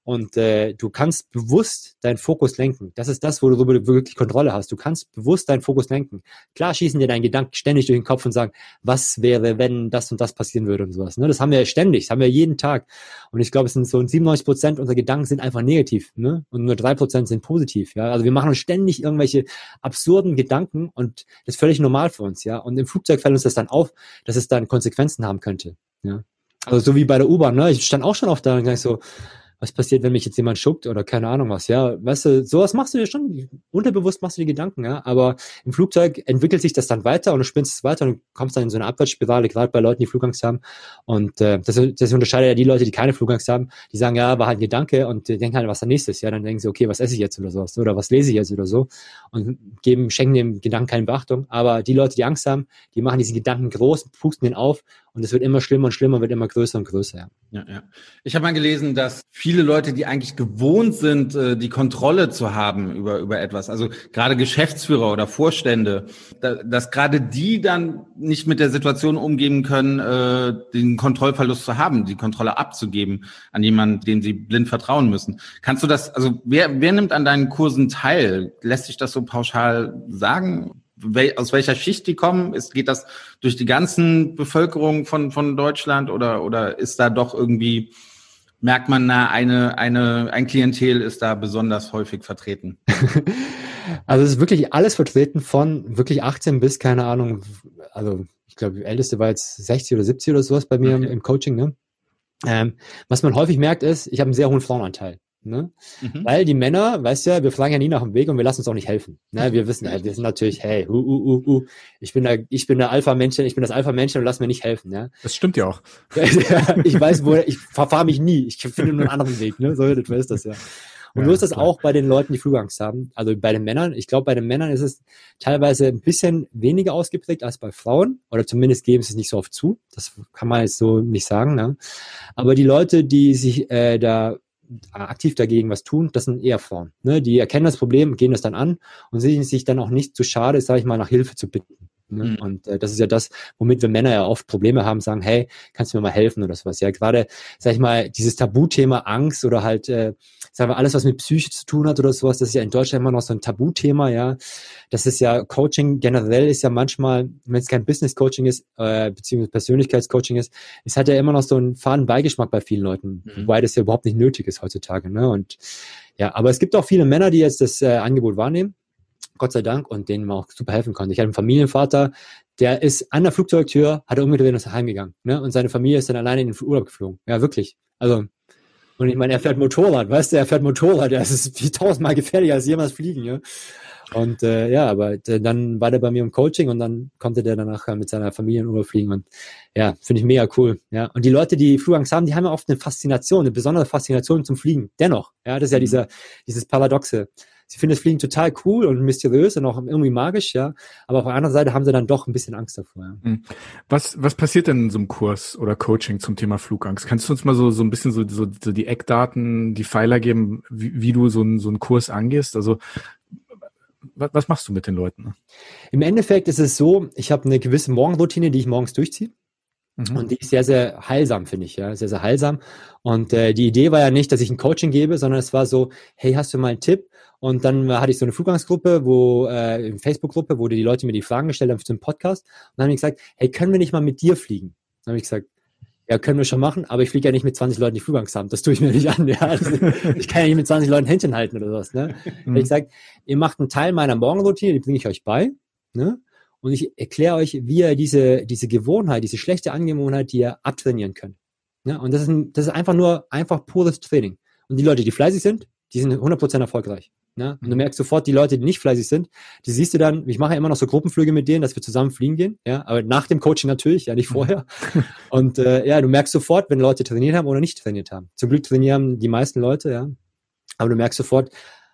Und äh, du kannst bewusst deinen Fokus lenken. Das ist das, wo du wirklich Kontrolle hast. Du kannst bewusst deinen Fokus lenken. Klar schießen dir deine Gedanken ständig durch den Kopf und sagen, was wäre, wenn das und das passieren würde und sowas. Ne? Das haben wir ständig, das haben wir jeden Tag. Und ich glaube, es sind so 97 Prozent unserer Gedanken sind einfach negativ. Ne? Und nur drei Prozent sind positiv. Ja? Also wir machen uns ständig irgendwelche absurden Gedanken und das ist völlig normal für uns. Ja? Und im Flugzeug fällt uns das dann auf, dass es dann Konsequenzen haben könnte. Ja? Also so wie bei der U-Bahn. Ne? Ich stand auch schon oft da und gleich so, was passiert, wenn mich jetzt jemand schuckt oder keine Ahnung was, ja, weißt du, sowas machst du dir schon, unterbewusst machst du dir Gedanken, ja, aber im Flugzeug entwickelt sich das dann weiter und du spinnst es weiter und kommst dann in so eine Abwärtsspirale, gerade bei Leuten, die Flugangst haben. Und äh, das, das unterscheidet ja die Leute, die keine Flugangst haben, die sagen, ja, war halt ein Gedanke und die denken halt, was da nächstes, ja, dann denken sie, okay, was esse ich jetzt oder sowas oder was lese ich jetzt oder so? Und geben, schenken dem Gedanken keine Beachtung, aber die Leute, die Angst haben, die machen diesen Gedanken groß, pusten den auf und es wird immer schlimmer und schlimmer, wird immer größer und größer. Ja, ja. Ich habe mal gelesen, dass viele Leute, die eigentlich gewohnt sind, äh, die Kontrolle zu haben über, über etwas, also gerade Geschäftsführer oder Vorstände, dass gerade die dann nicht mit der Situation umgehen können, äh, den Kontrollverlust zu haben, die Kontrolle abzugeben an jemanden, dem sie blind vertrauen müssen. Kannst du das, also wer, wer nimmt an deinen Kursen teil? Lässt sich das so pauschal sagen? Aus welcher Schicht die kommen? Ist, geht das durch die ganzen Bevölkerung von, von Deutschland oder, oder ist da doch irgendwie, merkt man, na, eine, eine, ein Klientel ist da besonders häufig vertreten? *laughs* also es ist wirklich alles vertreten von wirklich 18 bis, keine Ahnung, also ich glaube, die älteste war jetzt 60 oder 70 oder sowas bei mir okay. im, im, Coaching, ne? Ähm, was man häufig merkt ist, ich habe einen sehr hohen Frauenanteil. Ne? Mhm. Weil die Männer, weißt du ja, wir fragen ja nie nach dem Weg und wir lassen uns auch nicht helfen. Ne? Wir wissen ja, wir sind natürlich, hey, uh, uh, uh, uh, ich bin der, ich bin der Alpha-Männchen, ich bin das Alpha-Männchen und lass mir nicht helfen. Ja? Das stimmt ja auch. *laughs* ich weiß, wo, ich verfahre mich nie. Ich finde nur einen anderen Weg. Ne? So ist das ja. Und ja, so ist das klar. auch bei den Leuten, die Flugangst haben. Also bei den Männern. Ich glaube, bei den Männern ist es teilweise ein bisschen weniger ausgeprägt als bei Frauen. Oder zumindest geben sie es nicht so oft zu. Das kann man jetzt so nicht sagen. Ne? Aber die Leute, die sich äh, da aktiv dagegen was tun, das sind eher Frauen. Ne? Die erkennen das Problem, gehen das dann an und sind sich dann auch nicht zu schade, sage ich mal, nach Hilfe zu bitten. Ne? Mhm. Und äh, das ist ja das, womit wir Männer ja oft Probleme haben, sagen, hey, kannst du mir mal helfen oder sowas. Ja, gerade, sag ich mal, dieses Tabuthema Angst oder halt, äh, sagen wir, alles, was mit Psyche zu tun hat oder sowas, das ist ja in Deutschland immer noch so ein Tabuthema, ja. Das ist ja, Coaching generell ist ja manchmal, wenn es kein Business-Coaching ist, äh, beziehungsweise Persönlichkeitscoaching ist, es hat ja immer noch so einen faden Beigeschmack bei vielen Leuten, mhm. wobei das ja überhaupt nicht nötig ist heutzutage, ne. Und ja, aber es gibt auch viele Männer, die jetzt das äh, Angebot wahrnehmen Gott sei Dank, und denen man auch super helfen konnte. Ich hatte einen Familienvater, der ist an der Flugzeugtür, hat er umgedreht und ist heimgegangen. Ne? Und seine Familie ist dann alleine in den Urlaub geflogen. Ja, wirklich. Also, und ich meine, er fährt Motorrad, weißt du, er fährt Motorrad, das ist wie tausendmal gefährlicher als jemals fliegen, ja. Und äh, ja, aber dann war der bei mir im Coaching und dann konnte der danach mit seiner Familie überfliegen und ja, finde ich mega cool. Ja, und die Leute, die Flugangst haben, die haben ja oft eine Faszination, eine besondere Faszination zum Fliegen. Dennoch, ja, das ist ja mhm. dieser dieses Paradoxe. Sie finden das Fliegen total cool und mysteriös und auch irgendwie magisch, ja. Aber auf der anderen Seite haben sie dann doch ein bisschen Angst davor. Ja. Mhm. Was, was passiert denn in so einem Kurs oder Coaching zum Thema Flugangst? Kannst du uns mal so, so ein bisschen so, so, so die Eckdaten, die Pfeiler geben, wie, wie du so, ein, so einen Kurs angehst? Also was, was machst du mit den Leuten? Im Endeffekt ist es so, ich habe eine gewisse Morgenroutine, die ich morgens durchziehe. Mhm. Und die ist sehr, sehr heilsam, finde ich, ja, sehr, sehr heilsam. Und äh, die Idee war ja nicht, dass ich ein Coaching gebe, sondern es war so, hey, hast du mal einen Tipp? Und dann hatte ich so eine Fluggangsgruppe, wo, äh, eine Facebook-Gruppe, wo die Leute mir die Fragen gestellt haben für den Podcast. Und dann habe ich gesagt, hey, können wir nicht mal mit dir fliegen? Dann habe ich gesagt, ja, können wir schon machen, aber ich fliege ja nicht mit 20 Leuten, die Flugangst haben. Das tue ich mir nicht an. Ja. Also, ich kann ja nicht mit 20 Leuten Händchen halten oder sowas. Ne? Mhm. Ich sage, ihr macht einen Teil meiner Morgenroutine, die bringe ich euch bei. Ne? Und ich erkläre euch, wie ihr diese, diese Gewohnheit, diese schlechte Angewohnheit, die ihr abtrainieren könnt. Ne? Und das ist, ein, das ist einfach nur einfach pures Training. Und die Leute, die fleißig sind, die sind 100% erfolgreich. Ne? Und du merkst sofort, die Leute, die nicht fleißig sind, die siehst du dann, ich mache ja immer noch so Gruppenflüge mit denen, dass wir zusammen fliegen gehen, ja, aber nach dem Coaching natürlich, ja, nicht mhm. vorher. *laughs* Und äh, ja, du merkst sofort, wenn Leute trainiert haben oder nicht trainiert haben. Zum Glück trainieren die meisten Leute, ja. Aber du merkst sofort,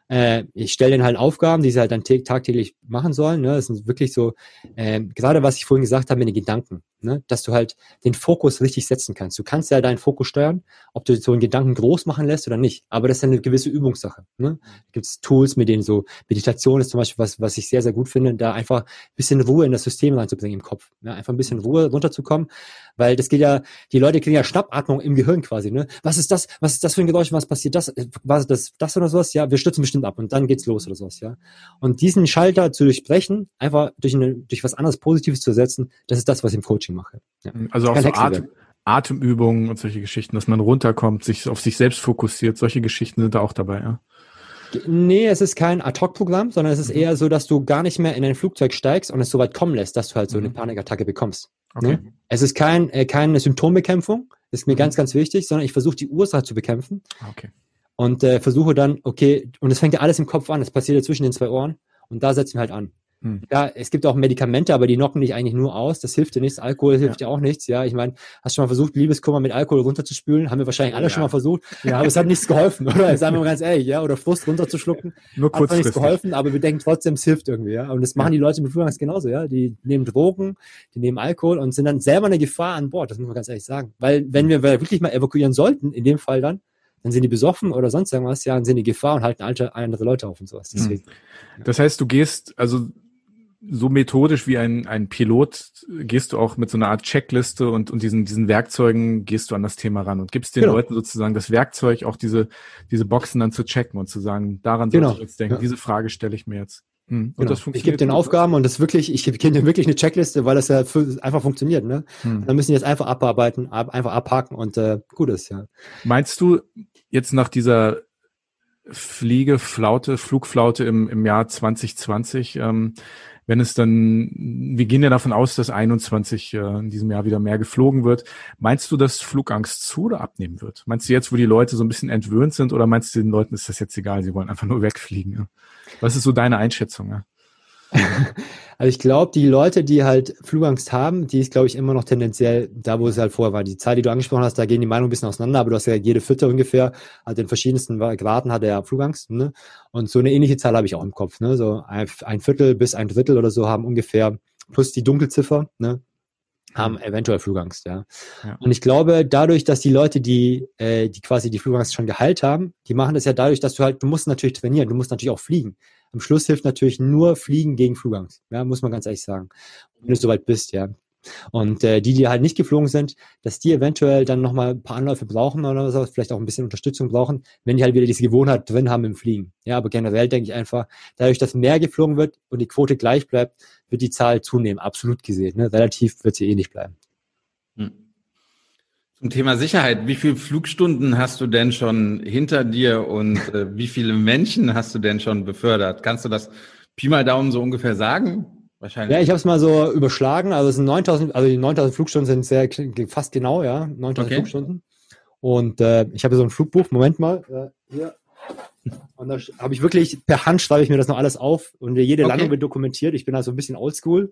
äh, ich stelle denen halt Aufgaben, die sie halt dann tagtäglich machen sollen. Ne? Das sind wirklich so, äh, gerade was ich vorhin gesagt habe, mit den Gedanken ne? dass du halt den Fokus richtig setzen kannst. Du kannst ja deinen Fokus steuern, ob du so einen Gedanken groß machen lässt oder nicht. Aber das ist eine gewisse Übungssache. Ne? Da gibt es Tools, mit denen so Meditation ist zum Beispiel was, was ich sehr, sehr gut finde, da einfach ein bisschen Ruhe in das System reinzubringen im Kopf. Ne? Einfach ein bisschen Ruhe runterzukommen, weil das geht ja, die Leute kriegen ja Schnappatmung im Gehirn quasi. Ne? Was ist das? Was ist das für ein Geräusch? Was passiert das? Was das, das oder sowas? Ja, wir stützen bestimmt ab und dann geht's los oder sowas. Ja. Und diesen Schalter zu durchbrechen, einfach durch, eine, durch was anderes Positives zu setzen, das ist das, was im Coaching mache. Ja. Also auch so Atem, Atemübungen und solche Geschichten, dass man runterkommt, sich auf sich selbst fokussiert, solche Geschichten sind da auch dabei, ja. Nee, es ist kein Ad-Hoc-Programm, sondern es ist mhm. eher so, dass du gar nicht mehr in ein Flugzeug steigst und es so weit kommen lässt, dass du halt so eine mhm. Panikattacke bekommst. Okay. Ne? Es ist kein, äh, keine Symptombekämpfung, ist mir mhm. ganz, ganz wichtig, sondern ich versuche die Ursache zu bekämpfen. Okay. Und äh, versuche dann, okay, und es fängt ja alles im Kopf an, es passiert ja zwischen den zwei Ohren und da setzen wir halt an. Hm. Ja, es gibt auch Medikamente, aber die knocken dich eigentlich nur aus. Das hilft dir nichts. Alkohol hilft ja. dir auch nichts. Ja, ich meine, hast du schon mal versucht, Liebeskummer mit Alkohol runterzuspülen? Haben wir wahrscheinlich alle ja. schon mal versucht. Ja, aber es hat nichts geholfen, oder? *laughs* Sagen wir mal ganz ehrlich, ja, oder Frust runterzuschlucken. Nur kurz. Hat nichts geholfen, aber wir denken trotzdem, es hilft irgendwie, ja. Und das machen ja. die Leute mit Flugangst genauso, ja. Die nehmen Drogen, die nehmen Alkohol und sind dann selber eine Gefahr an Bord. Das muss man ganz ehrlich sagen. Weil, wenn wir wirklich mal evakuieren sollten, in dem Fall dann, dann sind die besoffen oder sonst irgendwas, ja, dann sind die Gefahr und halten andere Leute auf und sowas. Deswegen. Das heißt, du gehst, also so methodisch wie ein, ein Pilot gehst du auch mit so einer Art Checkliste und, und diesen, diesen Werkzeugen gehst du an das Thema ran und gibst den genau. Leuten sozusagen das Werkzeug, auch diese, diese Boxen dann zu checken und zu sagen, daran soll genau. ich jetzt denken, ja. diese Frage stelle ich mir jetzt. Hm. Und genau. das funktioniert. Ich gebe den Aufgaben und das wirklich, ich gebe denen wirklich eine Checkliste, weil das ja einfach funktioniert. Ne? Hm. Dann müssen die jetzt einfach abarbeiten, ab, einfach abhaken und äh, gut ist, ja. Meinst du jetzt nach dieser Fliegeflaute, Flugflaute im, im Jahr 2020, ähm, wenn es dann, wir gehen ja davon aus, dass 21 äh, in diesem Jahr wieder mehr geflogen wird. Meinst du, dass Flugangst zu oder abnehmen wird? Meinst du jetzt, wo die Leute so ein bisschen entwöhnt sind, oder meinst du, den Leuten ist das jetzt egal, sie wollen einfach nur *laughs* wegfliegen? Ja? Was ist so deine Einschätzung? Ja? Also ich glaube, die Leute, die halt Flugangst haben, die ist, glaube ich, immer noch tendenziell da, wo es halt vorher war. Die Zahl, die du angesprochen hast, da gehen die Meinungen ein bisschen auseinander, aber du hast ja jede Vierte ungefähr, halt in verschiedensten Graden hat er Flugangst. Ne? Und so eine ähnliche Zahl habe ich auch im Kopf. Ne? So ein, ein Viertel bis ein Drittel oder so haben ungefähr plus die Dunkelziffer, ne? haben mhm. eventuell Flugangst, ja. ja. Und ich glaube, dadurch, dass die Leute, die, äh, die quasi die Flugangst schon geheilt haben, die machen das ja dadurch, dass du halt, du musst natürlich trainieren, du musst natürlich auch fliegen. Am Schluss hilft natürlich nur Fliegen gegen Flugangst, ja, muss man ganz ehrlich sagen. Wenn du soweit bist, ja. Und äh, die, die halt nicht geflogen sind, dass die eventuell dann nochmal ein paar Anläufe brauchen oder so, vielleicht auch ein bisschen Unterstützung brauchen, wenn die halt wieder diese Gewohnheit drin haben im Fliegen. Ja, aber generell denke ich einfach, dadurch, dass mehr geflogen wird und die Quote gleich bleibt, wird die Zahl zunehmen, absolut gesehen. Ne? Relativ wird sie eh nicht bleiben. Zum Thema Sicherheit, wie viele Flugstunden hast du denn schon hinter dir und äh, wie viele Menschen hast du denn schon befördert? Kannst du das Pi mal Daumen so ungefähr sagen? Wahrscheinlich. Ja, ich habe es mal so überschlagen. Also es sind 9000, also die 9000 Flugstunden sind sehr fast genau, ja, 9000 okay. Flugstunden. Und äh, ich habe so ein Flugbuch. Moment mal, äh, hier Und da habe ich wirklich, per Hand schreibe ich mir das noch alles auf und jede Okay. Landung wird dokumentiert. Ich bin also ein bisschen oldschool.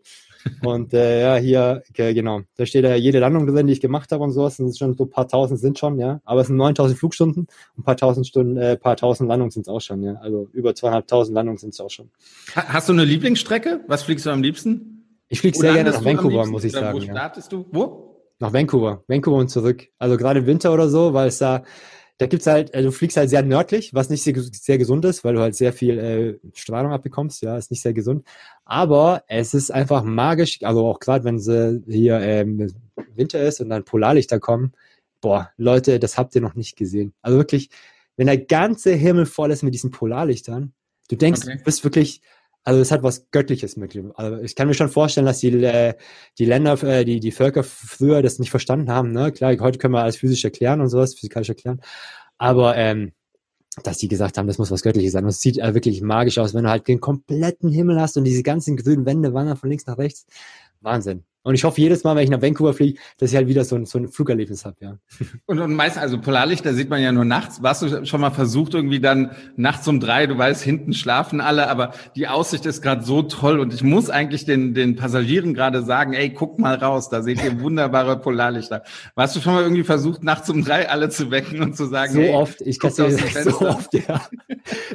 Und äh, ja, hier, okay, genau, da steht ja jede Landung drin, die ich gemacht habe und sowas. Das sind schon so ein paar tausend sind schon, ja. Aber es sind 9000 Flugstunden und ein paar tausend Stunden, äh, paar tausend Landungen sind es auch schon, ja. Also über zweieinhalbtausend Landungen sind es auch schon. Ha- Hast du eine Lieblingsstrecke? Was fliegst du am liebsten? Ich fliege sehr gerne nach Vancouver, muss ich sagen. Wo Ja. startest du? Wo? Nach Vancouver, Vancouver und zurück. Also gerade im Winter oder so, weil es da, da gibt's halt, äh, du fliegst halt sehr nördlich, was nicht sehr, sehr gesund ist, weil du halt sehr viel äh, Strahlung abbekommst, ja, ist nicht sehr gesund. Aber es ist einfach magisch, also auch gerade wenn sie hier ähm, Winter ist und dann Polarlichter kommen, boah, Leute, das habt ihr noch nicht gesehen. Also wirklich, wenn der ganze Himmel voll ist mit diesen Polarlichtern, du denkst, Okay. du bist wirklich, also es hat was Göttliches mit. Also ich kann mir schon vorstellen, dass die, die Länder, äh, die, die Völker früher das nicht verstanden haben. Ne? Klar, heute können wir alles physisch erklären und sowas, physikalisch erklären. Aber ähm, dass die gesagt haben, das muss was Göttliches sein. Und es sieht äh, wirklich magisch aus, wenn du halt den kompletten Himmel hast und diese ganzen grünen Wände wandern von links nach rechts. Wahnsinn. Und ich hoffe jedes Mal, wenn ich nach Vancouver fliege, dass ich halt wieder so ein, so ein Flugerlebnis habe, ja. *laughs* Und, und meist, also Polarlichter sieht man ja nur nachts. Warst du schon mal versucht, irgendwie dann nachts um drei, du weißt, hinten schlafen alle, aber die Aussicht ist gerade so toll und ich muss eigentlich den, den Passagieren gerade sagen, ey, guck mal raus, da seht ihr *laughs* wunderbare Polarlichter. Warst du schon mal irgendwie versucht, nachts um drei alle zu wecken und zu sagen, So hey, oft, ich kann dir so oft, ja. *laughs*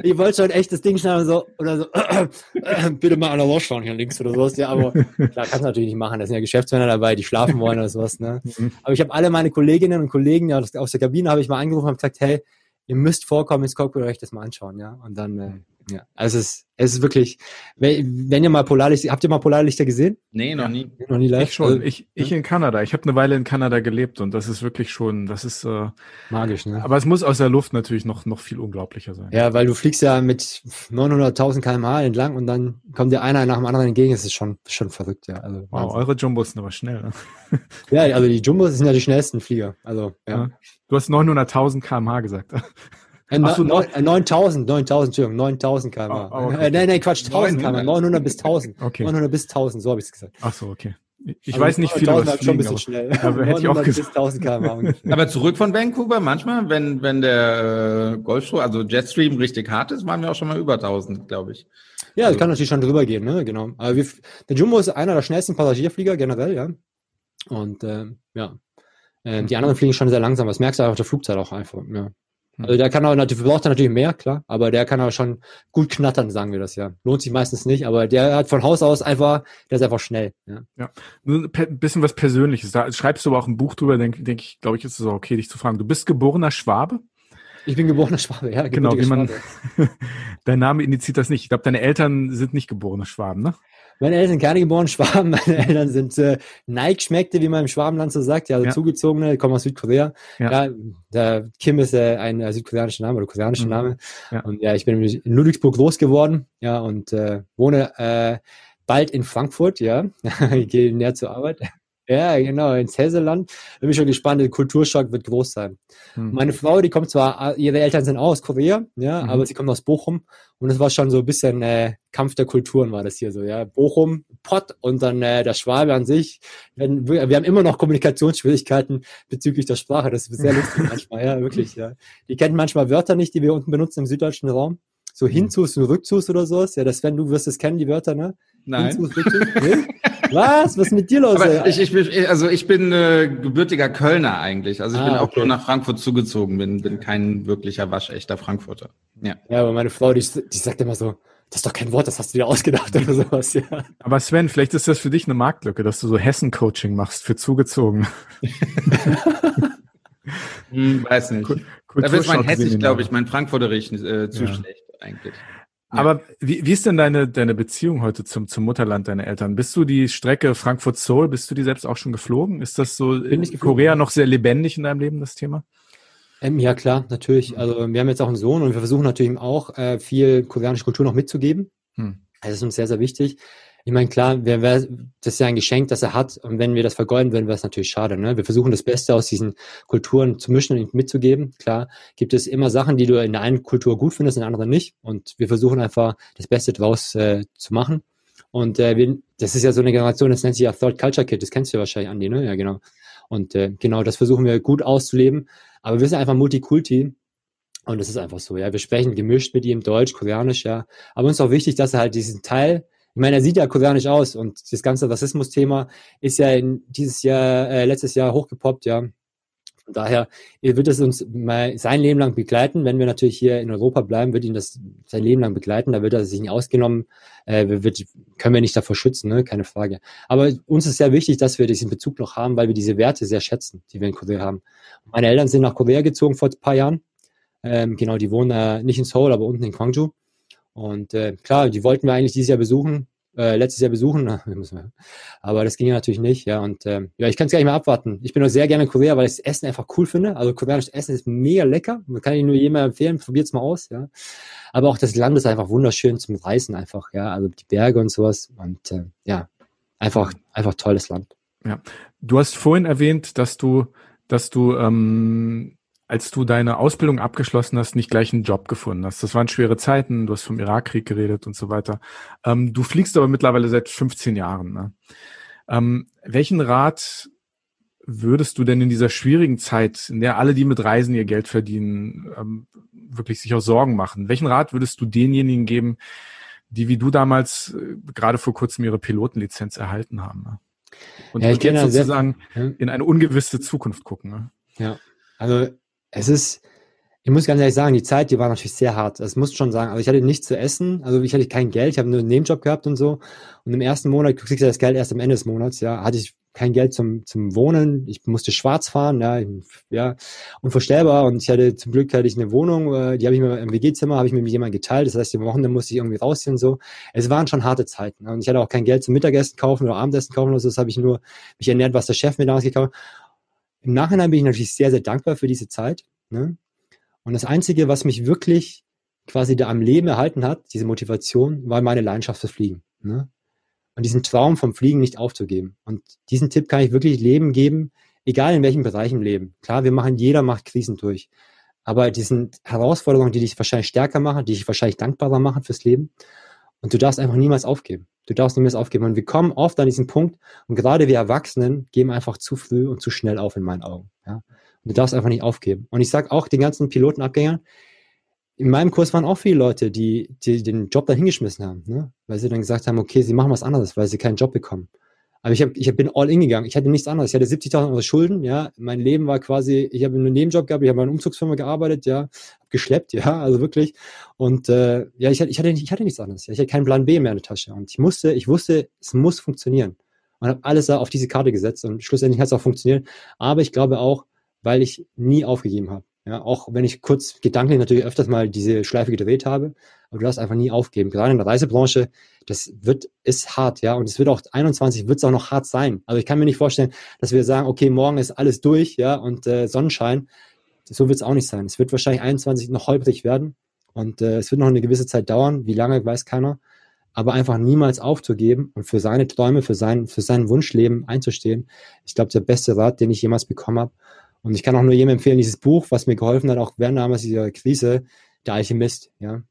Ich wollte schon echt das Ding schneiden und so, oder so, *clears throat* bitte mal an der Loschfahren hier links oder sowas, ja, aber klar, kannst du natürlich nicht machen, da sind ja Geschäftsmänner dabei, die schlafen wollen oder sowas, ne. *laughs* Mhm. Aber ich habe alle meine Kolleginnen und Kollegen aus der Kabine habe ich mal angerufen und gesagt, hey, ihr müsst vorkommen ins Cockpit euch das mal anschauen, ja. Und dann, äh, ja, also es ist, es ist wirklich, wenn, wenn ihr mal Polarlichter, habt ihr mal Polarlichter gesehen? nee, noch nie. Noch nie live? Ich schon. Also, Ich, ich in Kanada. Ich habe eine Weile in Kanada gelebt und das ist wirklich schon, das ist, äh, magisch, ne? aber es muss aus der Luft natürlich noch, noch viel unglaublicher sein. Ja, weil du fliegst ja mit 900.000 kmh entlang und dann kommt dir einer nach dem anderen entgegen. Das ist schon, schon verrückt, ja. Also, Wow, Wahnsinn. eure Jumbos sind aber schnell. Ne? ja, also die Jumbos sind ja die schnellsten Flieger. Also, ja. Ja. Du hast 900.000 kmh gesagt. Ach so, neun- äh, 9000, 9000, Entschuldigung, 9000 km. Oh, oh, okay. äh, nein, nein, Quatsch, 1000 km. 900. 900 bis 1000. Okay. 900 bis 1000, so habe ich es gesagt. Ach so, okay. Ich Also weiß nicht viel über 900.000 das schon ein Fliegen, bisschen aber, schnell. *laughs* aber hätte ich auch 900 gesagt. bis 1000 km ungefähr. Aber zurück von Vancouver, manchmal, wenn, wenn der äh, Golfstrom, also Jetstream richtig hart ist, waren wir auch schon mal über 1000, glaube ich. Ja, das Also- kann natürlich schon drüber gehen, ne, genau. Aber wir, der Jumbo ist einer der schnellsten Passagierflieger generell, ja. Und, ähm, ja. Ähm, die anderen fliegen schon sehr langsam. Das merkst du auf der Flugzeit auch einfach, ja. Also der kann auch natürlich, braucht er natürlich mehr, klar, aber der kann auch schon gut knattern, sagen wir das ja. Lohnt sich meistens nicht, aber der hat von Haus aus einfach, der ist einfach schnell. Ja. Nur ein bisschen was Persönliches. Da schreibst du aber auch ein Buch drüber, denke denk ich, glaube ich, ist es auch okay, dich zu fragen. Du bist geborener Schwabe? Ich bin geborener Schwabe, ja. Genau, wie man, *laughs* dein Name indiziert das nicht. Ich glaube, deine Eltern sind nicht geborene Schwaben, ne? Meine Eltern sind keine geborenen *laughs* Schwaben, meine Eltern sind äh, Nike-Schmeckte, wie man im Schwabenland so sagt, ja, also Ja. zugezogene, kommen aus Südkorea. Ja. Ja. der Kim ist äh, ein äh, südkoreanischer Name oder koreanischer Mhm. Name. Ja. Und ja, ich bin in Ludwigsburg groß geworden, ja, und äh, wohne äh, bald in Frankfurt, ja. *laughs* ich gehe näher zur Arbeit. Ja, genau, ins Hesseland. Bin ich schon gespannt, der Kulturschock wird groß sein. Hm. Meine Frau, die kommt zwar, ihre Eltern sind auch aus Korea, ja, Mhm. aber sie kommt aus Bochum und es war schon so ein bisschen äh, Kampf der Kulturen war das hier so, ja. Bochum, Pott und dann äh, der Schwabe an sich. Wir, wir haben immer noch Kommunikationsschwierigkeiten bezüglich der Sprache. Das ist sehr lustig *laughs* manchmal, ja, wirklich, ja. Die kennen manchmal Wörter nicht, die wir unten benutzen im süddeutschen Raum. So Mhm. Hinzus und Rückzus oder sowas. Ja, das Sven, du wirst es kennen, die Wörter, ne? Nein. Hinzus, Rückzus. Nee? *laughs* Was? Was ist mit dir los? Ich, ich bin, also ich bin äh, gebürtiger Kölner eigentlich. Also ich Ah, bin auch okay. nur nach Frankfurt zugezogen, bin, bin kein wirklicher waschechter Frankfurter. Ja. ja, aber meine Frau, die, die sagt immer so, das ist doch kein Wort, das hast du dir ausgedacht oder sowas, ja. Aber Sven, vielleicht ist das für dich eine Marktlücke, dass du so Hessen-Coaching machst für zugezogen. Hm, weiß nicht. Dafür ist mein Hessisch, glaube ich, mein Frankfurterisch äh, zu Ja. schlecht eigentlich. Aber wie, wie ist denn deine, deine Beziehung heute zum, zum Mutterland deiner Eltern? Bist du die Strecke Frankfurt-Seoul, bist du die selbst auch schon geflogen? Ist das so in nicht geflogen. Korea noch sehr lebendig in deinem Leben, das Thema? Ähm, ja, klar, natürlich. Also wir haben jetzt auch einen Sohn und wir versuchen natürlich auch äh, viel koreanische Kultur noch mitzugeben. Hm. Das ist uns sehr, sehr wichtig. Ich meine, klar, wer, wer, das ist ja ein Geschenk, das er hat. Und wenn wir das vergeuden würden, wäre es natürlich schade. Ne? Wir versuchen das Beste aus diesen Kulturen zu mischen und mitzugeben. Klar, gibt es immer Sachen, die du in der einen Kultur gut findest, in der anderen nicht. Und wir versuchen einfach das Beste draus äh, zu machen. Und äh, wir, das ist ja so eine Generation, das nennt sich ja Third Culture Kid. Das kennst du ja wahrscheinlich, Andi, ne? Ja, genau. Und äh, genau, das versuchen wir gut auszuleben. Aber wir sind einfach Multikulti. Und das ist einfach so, ja. Wir sprechen gemischt mit ihm Deutsch, Koreanisch, ja. Aber uns ist auch wichtig, dass er halt diesen Teil, ich meine, er sieht ja koreanisch aus und das ganze Rassismus-Thema ist ja in dieses Jahr, äh, letztes Jahr hochgepoppt, ja. Von daher wird es uns mal sein Leben lang begleiten. Wenn wir natürlich hier in Europa bleiben, wird ihn das sein Leben lang begleiten. Da wird er sich nicht ausgenommen, äh, wird, können wir nicht davor schützen, ne? keine Frage. Aber uns ist sehr wichtig, dass wir diesen Bezug noch haben, weil wir diese Werte sehr schätzen, die wir in Korea haben. Meine Eltern sind nach Korea gezogen vor ein paar Jahren. Ähm, genau, die wohnen äh, nicht in Seoul, aber unten in Gwangju. Und äh, klar, die wollten wir eigentlich dieses Jahr besuchen äh, letztes Jahr besuchen, *laughs* aber das ging ja natürlich nicht, ja. Und äh, ja, ich kann es gar nicht mehr abwarten. Ich bin auch sehr gerne in Korea, weil ich das Essen einfach cool finde. Also koreanisches Essen ist mega lecker. Man kann ich nur jemandem empfehlen, probiert's mal aus, ja. Aber auch das Land ist einfach wunderschön zum Reisen einfach, ja. Also die Berge und sowas. Und äh, ja, einfach, einfach tolles Land. Ja. Du hast vorhin erwähnt, dass du, dass du ähm, als du deine Ausbildung abgeschlossen hast, nicht gleich einen Job gefunden hast. Das waren schwere Zeiten, du hast vom Irakkrieg geredet und so weiter. Ähm, du fliegst aber mittlerweile seit 15 Jahren. Ne? Ähm, welchen Rat würdest du denn in dieser schwierigen Zeit, in der alle, die mit Reisen ihr Geld verdienen, ähm, wirklich sich auch Sorgen machen, welchen Rat würdest du denjenigen geben, die wie du damals äh, gerade vor kurzem ihre Pilotenlizenz erhalten haben? Ne? Und, ja, und jetzt sozusagen sehr, in eine ungewisse Zukunft gucken. Ne? Ja, also es ist, ich muss ganz ehrlich sagen, die Zeit, die war natürlich sehr hart. Das muss schon sagen. Also ich hatte nichts zu essen, also ich hatte kein Geld, ich habe nur einen Nebenjob gehabt und so. Und im ersten Monat kriegst du das Geld erst am Ende des Monats, ja, hatte ich kein Geld zum, zum Wohnen. Ich musste schwarz fahren, ja, ja, unvorstellbar. Und ich hatte zum Glück hatte ich eine Wohnung, äh, die habe ich mir im WG-Zimmer, habe ich mir mit jemandem geteilt. Das heißt, die Wochen, dann musste ich irgendwie rausziehen und so. Es waren schon harte Zeiten. Und ich hatte auch kein Geld zum Mittagessen kaufen oder Abendessen kaufen oder so. Das habe ich nur mich ernährt, was der Chef mir damals gekauft hat. Im Nachhinein bin ich natürlich sehr, sehr dankbar für diese Zeit. Ne? Und das Einzige, was mich wirklich quasi da am Leben erhalten hat, diese Motivation, war meine Leidenschaft fürs Fliegen. Ne? Und diesen Traum vom Fliegen nicht aufzugeben. Und diesen Tipp kann ich wirklich Leben geben, egal in welchem Bereich im Leben. Klar, wir machen, jeder macht Krisen durch. Aber diesen Herausforderungen, die dich wahrscheinlich stärker machen, die dich wahrscheinlich dankbarer machen fürs Leben. Und du darfst einfach niemals aufgeben. Du darfst niemals aufgeben. Und wir kommen oft an diesen Punkt, und gerade wir Erwachsenen geben einfach zu früh und zu schnell auf in meinen Augen. Ja? du darfst einfach nicht aufgeben. Und ich sage auch den ganzen Pilotenabgängern, in meinem Kurs waren auch viele Leute, die, die den Job dann hingeschmissen haben, ne? weil sie dann gesagt haben, okay, sie machen was anderes, weil sie keinen Job bekommen. Aber ich, hab, ich bin all in gegangen. Ich hatte nichts anderes. Ich hatte 70.000 Euro Schulden, ja. Mein Leben war quasi, ich habe einen Nebenjob gehabt, ich habe bei einer Umzugsfirma gearbeitet, ja, geschleppt, *laughs* ja, also wirklich. Und äh, ja, ich hatte, ich, hatte, ich hatte nichts anderes. Ich hatte keinen Plan B mehr in der Tasche. Und ich musste, ich wusste, es muss funktionieren. Und habe alles da auf diese Karte gesetzt und schlussendlich hat es auch funktioniert. Aber ich glaube auch, weil ich nie aufgegeben habe. Ja, auch wenn ich kurz gedanklich natürlich öfters mal diese Schleife gedreht habe, aber du darfst einfach nie aufgeben. Gerade in der Reisebranche, das wird, ist hart, ja, und es wird auch 21 wird es auch noch hart sein. Also ich kann mir nicht vorstellen, dass wir sagen, okay, morgen ist alles durch, ja, und äh, Sonnenschein. So wird es auch nicht sein. Es wird wahrscheinlich 21 noch holprig werden und äh, es wird noch eine gewisse Zeit dauern. Wie lange weiß keiner. Aber einfach niemals aufzugeben und für seine Träume, für sein, für sein Wunschleben einzustehen, ich glaube, der beste Rat, den ich jemals bekommen habe. Und ich kann auch nur jedem empfehlen, dieses Buch, was mir geholfen hat, auch während damals dieser Krise, Der Alchemist, ja.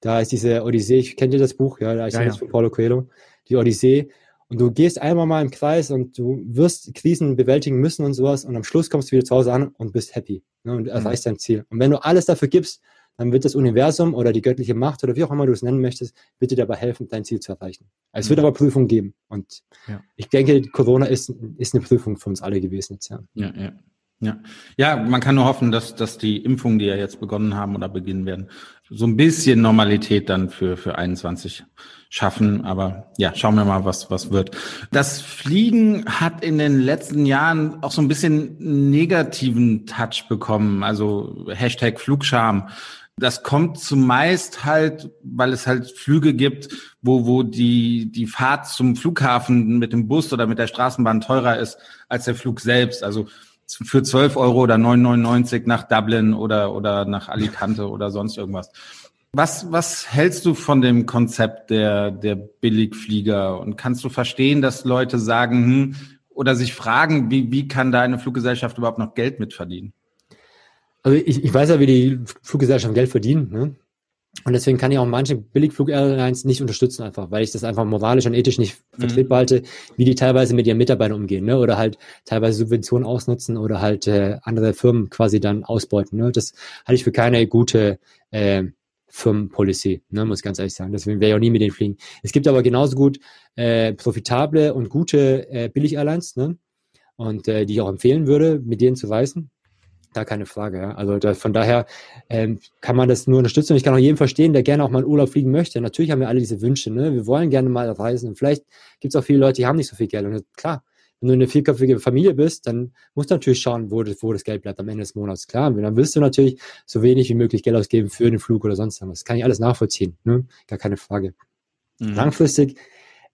Da ist diese Odyssee, ich kenne das Buch, ja, der Alchemist ja, ja. von Paulo Coelho, die Odyssee. Und du gehst einmal mal im Kreis und du wirst Krisen bewältigen müssen und sowas und am Schluss kommst du wieder zu Hause an und bist happy ne, und erreichst mhm. dein Ziel. Und wenn du alles dafür gibst, dann wird das Universum oder die göttliche Macht oder wie auch immer du es nennen möchtest, wird dir dabei helfen, dein Ziel zu erreichen. Es mhm. wird aber Prüfungen geben. Und ja. ich denke, Corona ist, ist eine Prüfung für uns alle gewesen jetzt, ja. Ja, ja. Ja. ja, man kann nur hoffen, dass, dass die Impfungen, die ja jetzt begonnen haben oder beginnen werden, so ein bisschen Normalität dann für, für 21 schaffen. Aber ja, schauen wir mal, was, was wird. Das Fliegen hat in den letzten Jahren auch so ein bisschen negativen Touch bekommen. Also Hashtag Flugscham. Das kommt zumeist halt, weil es halt Flüge gibt, wo, wo die, die Fahrt zum Flughafen mit dem Bus oder mit der Straßenbahn teurer ist als der Flug selbst. Also für 12 Euro oder 9,99 nach Dublin oder, oder nach Alicante oder sonst irgendwas. Was, was hältst du von dem Konzept der, der Billigflieger? Und kannst du verstehen, dass Leute sagen, hm, oder sich fragen, wie, wie kann da eine Fluggesellschaft überhaupt noch Geld mitverdienen? Also ich, ich weiß ja, wie die Fluggesellschaften Geld verdienen. Ne? Und deswegen kann ich auch manche Billigflug-Airlines nicht unterstützen einfach, weil ich das einfach moralisch und ethisch nicht mhm. vertretbar halte, wie die teilweise mit ihren Mitarbeitern umgehen, ne? Oder halt teilweise Subventionen ausnutzen oder halt äh, andere Firmen quasi dann ausbeuten. Ne? Das halte ich für keine gute äh, Firmenpolicy, ne, muss ich ganz ehrlich sagen. Deswegen wäre ich auch nie mit denen fliegen. Es gibt aber genauso gut äh, profitable und gute äh, Billig-Airlines, ne? Und äh, die ich auch empfehlen würde, mit denen zu reisen. Da keine Frage, ja. Also da, von daher ähm, kann man das nur unterstützen. Und ich kann auch jeden verstehen, der gerne auch mal in Urlaub fliegen möchte. Natürlich haben wir alle diese Wünsche, ne? Wir wollen gerne mal reisen. Und vielleicht gibt es auch viele Leute, die haben nicht so viel Geld. Und klar, wenn du eine vierköpfige Familie bist, dann musst du natürlich schauen, wo das, wo das Geld bleibt am Ende des Monats. Klar, dann willst du natürlich so wenig wie möglich Geld ausgeben für den Flug oder sonst irgendwas. Das kann ich alles nachvollziehen, ne? Gar keine Frage. Mhm. Langfristig,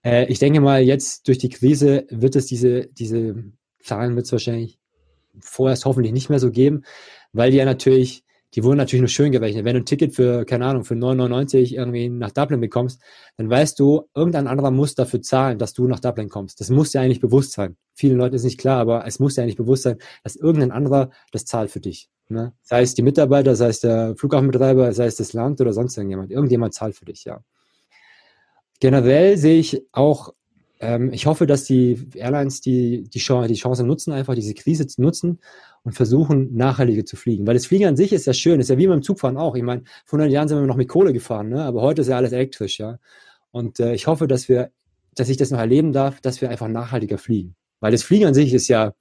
äh, ich denke mal, jetzt durch die Krise wird es diese, diese Zahlen wird es wahrscheinlich vorerst hoffentlich nicht mehr so geben, weil die ja natürlich, die wurden natürlich nur schön gerechnet. Wenn du ein Ticket für, keine Ahnung, für 9,99 irgendwie nach Dublin bekommst, dann weißt du, irgendein anderer muss dafür zahlen, dass du nach Dublin kommst. Das muss dir eigentlich bewusst sein. Vielen Leuten ist nicht klar, aber es muss dir eigentlich bewusst sein, dass irgendein anderer das zahlt für dich. Ne? Sei es die Mitarbeiter, sei es der Flughafenbetreiber, sei es das Land oder sonst irgendjemand. Irgendjemand zahlt für dich, ja. Generell sehe ich auch ähm, ich hoffe, dass die Airlines die, die, Chance, die Chance nutzen, einfach diese Krise zu nutzen und versuchen, nachhaltiger zu fliegen. Weil das Fliegen an sich ist ja schön, ist ja wie beim Zugfahren auch. Ich meine, vor 100 Jahren sind wir noch mit Kohle gefahren, ne? aber heute ist ja alles elektrisch, ja. Und äh, ich hoffe, dass wir, dass ich das noch erleben darf, dass wir einfach nachhaltiger fliegen. Weil das Fliegen an sich ist ja,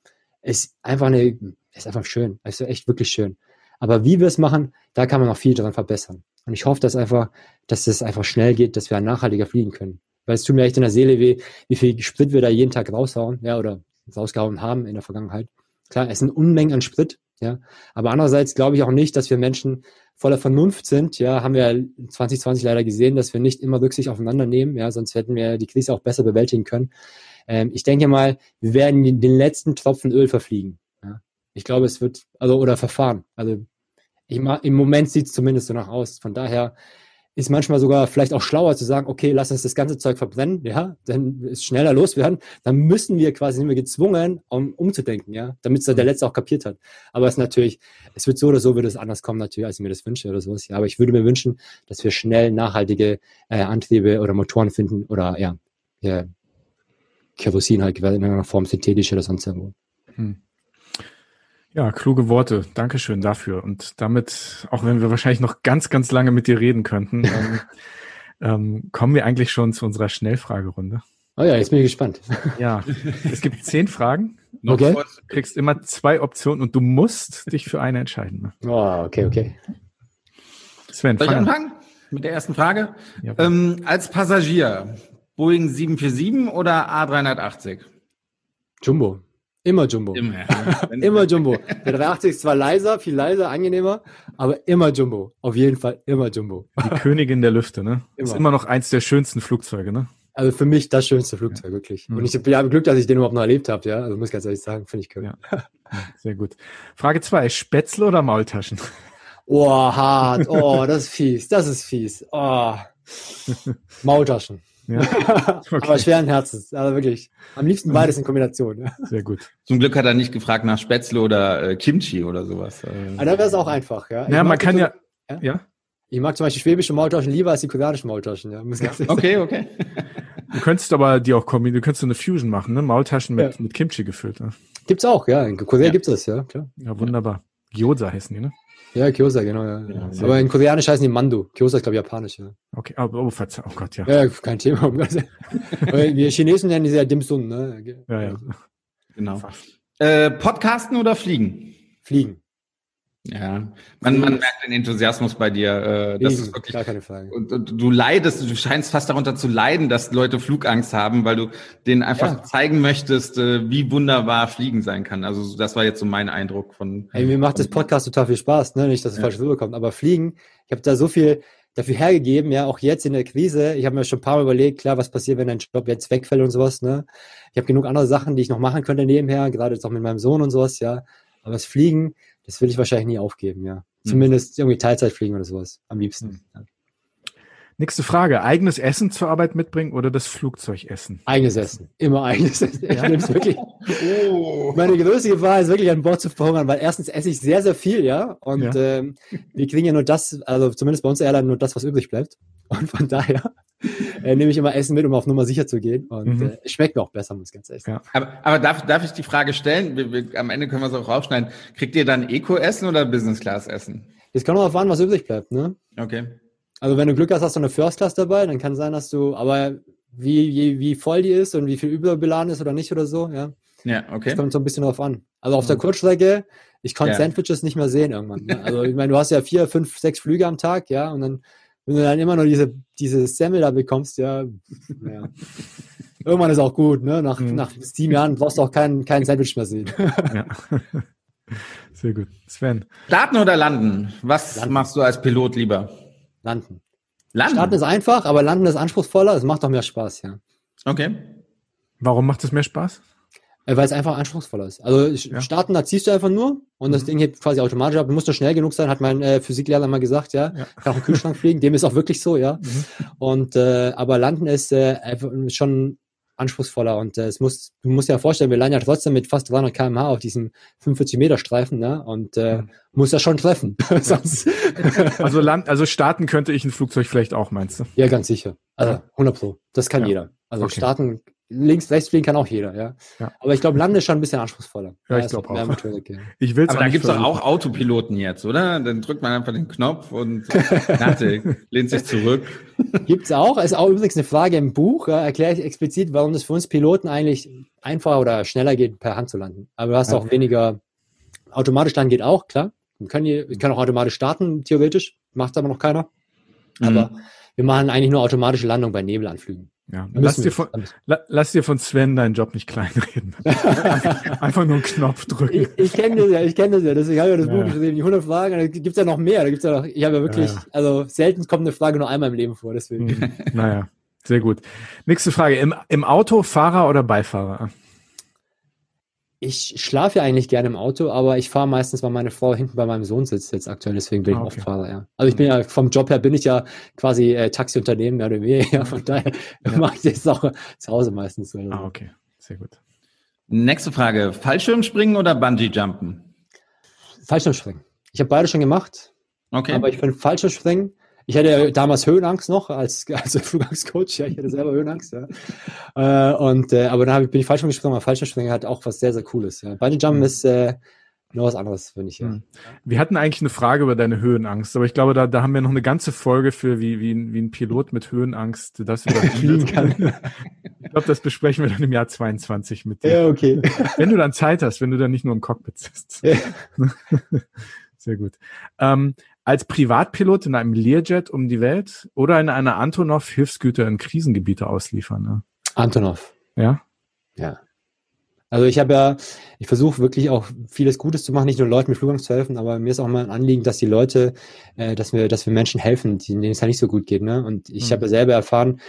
ist einfach eine, ist einfach schön, ist echt wirklich schön. Aber wie wir es machen, da kann man noch viel dran verbessern. Und ich hoffe, dass einfach, dass es einfach schnell geht, dass wir nachhaltiger fliegen können weil es tut mir echt in der Seele weh, wie viel Sprit wir da jeden Tag raushauen, ja, oder rausgehauen haben in der Vergangenheit. Klar, es sind Unmengen an Sprit, ja, aber andererseits glaube ich auch nicht, dass wir Menschen voller Vernunft sind, ja, haben wir 2020 leider gesehen, dass wir nicht immer Rücksicht aufeinander nehmen, ja, sonst hätten wir die Krise auch besser bewältigen können. Ähm, ich denke mal, wir werden den letzten Tropfen Öl verfliegen, ja. Ich glaube, es wird, also, oder verfahren, also, ich, im Moment sieht es zumindest so nach aus. Von daher ist manchmal sogar vielleicht auch schlauer zu sagen, okay, lass uns das ganze Zeug verbrennen, ja, dann ist schneller loswerden. Dann müssen wir quasi nicht gezwungen, um umzudenken, ja, damit es der Letzte auch kapiert hat. Aber es ist natürlich, es wird so oder so wird es anders kommen natürlich, als ich mir das wünsche oder sowas. Ja, aber ich würde mir wünschen, dass wir schnell nachhaltige äh, Antriebe oder Motoren finden oder ja, ja Kerosin halt in einer Form synthetisch oder sonst irgendwo. Hm. Ja, kluge Worte. Dankeschön dafür. Und damit, auch wenn wir wahrscheinlich noch ganz, ganz lange mit dir reden könnten, *laughs* ähm, ähm, kommen wir eigentlich schon zu unserer Schnellfragerunde. Oh ja, jetzt bin ich gespannt. Ja, es gibt zehn Fragen. *laughs* Okay. Du kriegst immer zwei Optionen und du musst dich für eine entscheiden. Oh, okay, okay. Sven, Soll ich anfangen mit der ersten Frage? Ja, ähm, als Passagier, Boeing 747 oder A380? Jumbo. Immer Jumbo. Immer, *laughs* immer Jumbo. Der 380 ist zwar leiser, viel leiser, angenehmer, aber immer Jumbo. Auf jeden Fall immer Jumbo. Die Königin der Lüfte, ne? Immer. Ist immer noch eins der schönsten Flugzeuge, ne? Also für mich das schönste Flugzeug, ja. wirklich. Und ich habe Glück, dass ich den überhaupt noch erlebt habe, ja. Also muss ich ganz ehrlich sagen, finde ich cool. Ja. Sehr gut. Frage zwei: Spätzle oder Maultaschen? *laughs* Oh, hart. Oh, das ist fies. Das ist fies. Oh. *laughs* Maultaschen. Ja. *laughs* Okay. Aber schweren Herzens, also wirklich. Am liebsten beides in Kombination. Ja. Sehr gut. Zum Glück hat er nicht gefragt nach Spätzle oder äh, Kimchi oder sowas. Aber ah, da wäre es auch einfach, ja. ja, man kann ja, ja, ja. Ich mag zum Beispiel schwäbische Maultaschen lieber als die koreanischen Maultaschen, ja. Muss ganz okay, sagen. okay. Du könntest aber die auch kombinieren, du könntest so eine Fusion machen, ne? Maultaschen mit, ja. mit Kimchi gefüllt. Ne? Gibt's auch, ja. In Korea ja. gibt's das, ja, klar. Ja, wunderbar. Gyoza heißen die, ne? Ja, Kyosa, genau, ja. ja Aber in Koreanisch heißen die Mando. Kyosa ist, glaube ich, japanisch, ja. Okay, oh, oh, verzeih, oh Gott, ja. Ja, kein Thema. *laughs* wir Chinesen nennen die ja Dim Sum, ne? Ja, ja. Genau. Äh, Podcasten oder Fliegen? Fliegen. Ja, man, man merkt den Enthusiasmus bei dir. Äh, das ist wirklich, gar keine Frage. Und, und, du leidest, du scheinst fast darunter zu leiden, dass Leute Flugangst haben, weil du denen einfach ja. zeigen möchtest, äh, wie wunderbar Fliegen sein kann. Also das war jetzt so mein Eindruck von. Hey, mir macht das Podcast total viel Spaß, ne? Nicht, dass es ja. falsch rüberkommt, aber Fliegen, ich habe da so viel dafür hergegeben, ja, auch jetzt in der Krise. Ich habe mir schon ein paar Mal überlegt, klar, was passiert, wenn dein Job jetzt wegfällt und sowas, ne? Ich habe genug andere Sachen, die ich noch machen könnte nebenher, gerade jetzt auch mit meinem Sohn und sowas, ja. Aber das Fliegen, das will ich wahrscheinlich nie aufgeben, ja. Hm. Zumindest irgendwie Teilzeit fliegen oder sowas. Am liebsten. Hm. Nächste Frage. Eigenes Essen zur Arbeit mitbringen oder das Flugzeug essen? Eigenes Essen. Immer eigenes Essen. *laughs* Ich Ja? wirklich. Oh. Meine größte Gefahr ist wirklich an Bord zu verhungern, weil erstens esse ich sehr, sehr viel, ja. Und Ja. Ähm, wir kriegen ja nur das, also zumindest bei uns Airline nur das, was übrig bleibt. Und von daher *laughs* äh, nehme ich immer Essen mit, um auf Nummer sicher zu gehen. Und Mhm. äh, es schmeckt mir auch besser, muss ich ganz ehrlich sagen. Ja. Aber, aber darf, darf ich die Frage stellen? Wir, wir, am Ende können wir es auch rausschneiden. Kriegt ihr dann Eco-Essen oder Business-Class-Essen? Jetzt kommt noch an, was übrig bleibt, ne? Okay. Also wenn du Glück hast, hast du eine First Class dabei, dann kann sein, dass du, aber wie, wie, wie voll die ist und wie viel überbeladen ist oder nicht oder so, ja. Ja, okay. Das kommt so ein bisschen drauf an. Also auf der Kurzstrecke, ich konnte Ja. Sandwiches nicht mehr sehen irgendwann. Ne? Also ich meine, du hast ja vier, fünf, sechs Flüge am Tag, ja, und dann, wenn du dann immer nur diese, diese Semmel da bekommst, ja, ja. Irgendwann ist auch gut, ne? Nach, Mhm. nach sieben Jahren brauchst du auch kein, kein Sandwich mehr sehen. Ja. *laughs* Sehr gut. Sven. Starten oder landen? Was Landen. machst du als Pilot lieber? Landen. Landen. Starten ist einfach, aber Landen ist anspruchsvoller, es macht auch mehr Spaß, ja. Okay. Warum macht es mehr Spaß? Äh, Weil es einfach anspruchsvoller ist. Also Ja. starten, da ziehst du einfach nur und das Mhm. Ding hebt quasi automatisch ab. Du musst nur schnell genug sein, hat mein äh, Physiklehrer mal gesagt, ja. Ja. Kann auch im Kühlschrank fliegen, dem ist auch wirklich so, ja. *laughs* Mhm. Und äh, aber landen ist äh, einfach schon anspruchsvoller und äh, es muss, du musst dir ja vorstellen, wir landen ja trotzdem mit fast 300 km/h auf diesem 45 Meter Streifen, ne? Und äh, Mhm. muss das schon treffen. *laughs* *laughs* Also Land, also starten könnte ich ein Flugzeug vielleicht auch, meinst du? ja, ganz sicher. Also Ja. 100 pro. Das kann Ja. jeder. Also Okay. starten, links, rechts fliegen kann auch jeder, ja. Ja. Aber ich glaube, Landen ist schon ein bisschen anspruchsvoller. Ja, ich ist glaub mehr auch. Motorik, ja. *laughs* Ich will Aber da gibt's doch auch Autopiloten jetzt, oder? Dann drückt man einfach den Knopf und Nate *laughs* lehnt sich zurück. Gibt's auch. Ist auch übrigens eine Frage im Buch. Ja, erkläre ich explizit, warum das für uns Piloten eigentlich einfacher oder schneller geht, per Hand zu landen. Aber du hast auch weniger. Automatisch landen geht auch, klar. Können, hier, wir können auch automatisch starten, theoretisch. Macht aber noch keiner. Aber wir machen eigentlich nur automatische Landung bei Nebelanflügen. Ja. Lass, dir von, la, lass dir von Sven deinen Job nicht kleinreden. *laughs* Einfach nur einen Knopf drücken. Ich, ich kenne das ja, ich kenne das ja. Deswegen habe ich ja das Ja. Buch geschrieben, die 100 Fragen. Da gibt's ja noch mehr. Da gibt's ja noch, ich habe ja wirklich, Ja. also selten kommt eine Frage nur einmal im Leben vor. Deswegen. Hm, naja, sehr gut. Nächste Frage. Im, Im Auto Fahrer oder Beifahrer? Ich schlafe ja eigentlich gerne im Auto, aber ich fahre meistens, weil meine Frau hinten bei meinem Sohn sitzt jetzt aktuell, deswegen bin Ah, ich okay. oft Fahrer, ja. Also ich bin ja vom Job her bin ich ja quasi äh, Taxiunternehmen mehr oder weniger, ja, von daher *laughs* mache ich das auch zu Hause meistens. so. Ah, okay. Sehr gut. Nächste Frage. Fallschirmspringen oder Bungee-Jumpen? Fallschirmspringen. Ich habe beide schon gemacht, Okay. aber ich finde Fallschirmspringen, ich hatte ja damals Höhenangst noch als, *laughs* als Flugangstcoach, ja, ich hatte selber Höhenangst, ja. Äh, und, äh, aber dann ich, bin ich Fallschirm gesprungen, aber Fallschirmspringen hat auch was sehr, sehr Cooles, ja. Bungee Jumpen Mhm. ist äh, noch was anderes, finde ich, ja. Mhm. Wir hatten eigentlich eine Frage über deine Höhenangst, aber ich glaube, da, da haben wir noch eine ganze Folge für, wie, wie, ein- wie ein Pilot mit Höhenangst das *laughs* Fliegen kann. Ich glaube, das besprechen wir dann im Jahr 22 mit dir. Ja, okay. Wenn du dann Zeit hast, wenn du dann nicht nur im Cockpit sitzt. Ja. *laughs* Sehr gut. Ähm, als Privatpilot in einem Learjet um die Welt oder in einer Antonov Hilfsgüter in Krisengebiete ausliefern. Ne? Antonov. Ja? Ja. Also ich habe ja, ich versuche wirklich auch vieles Gutes zu machen, nicht nur Leuten mit Flugangst zu helfen, aber mir ist auch mal ein Anliegen, dass die Leute, äh, dass wir, dass wir Menschen helfen, denen es halt nicht so gut geht. Ne? Und ich Mhm. habe ja selber erfahren,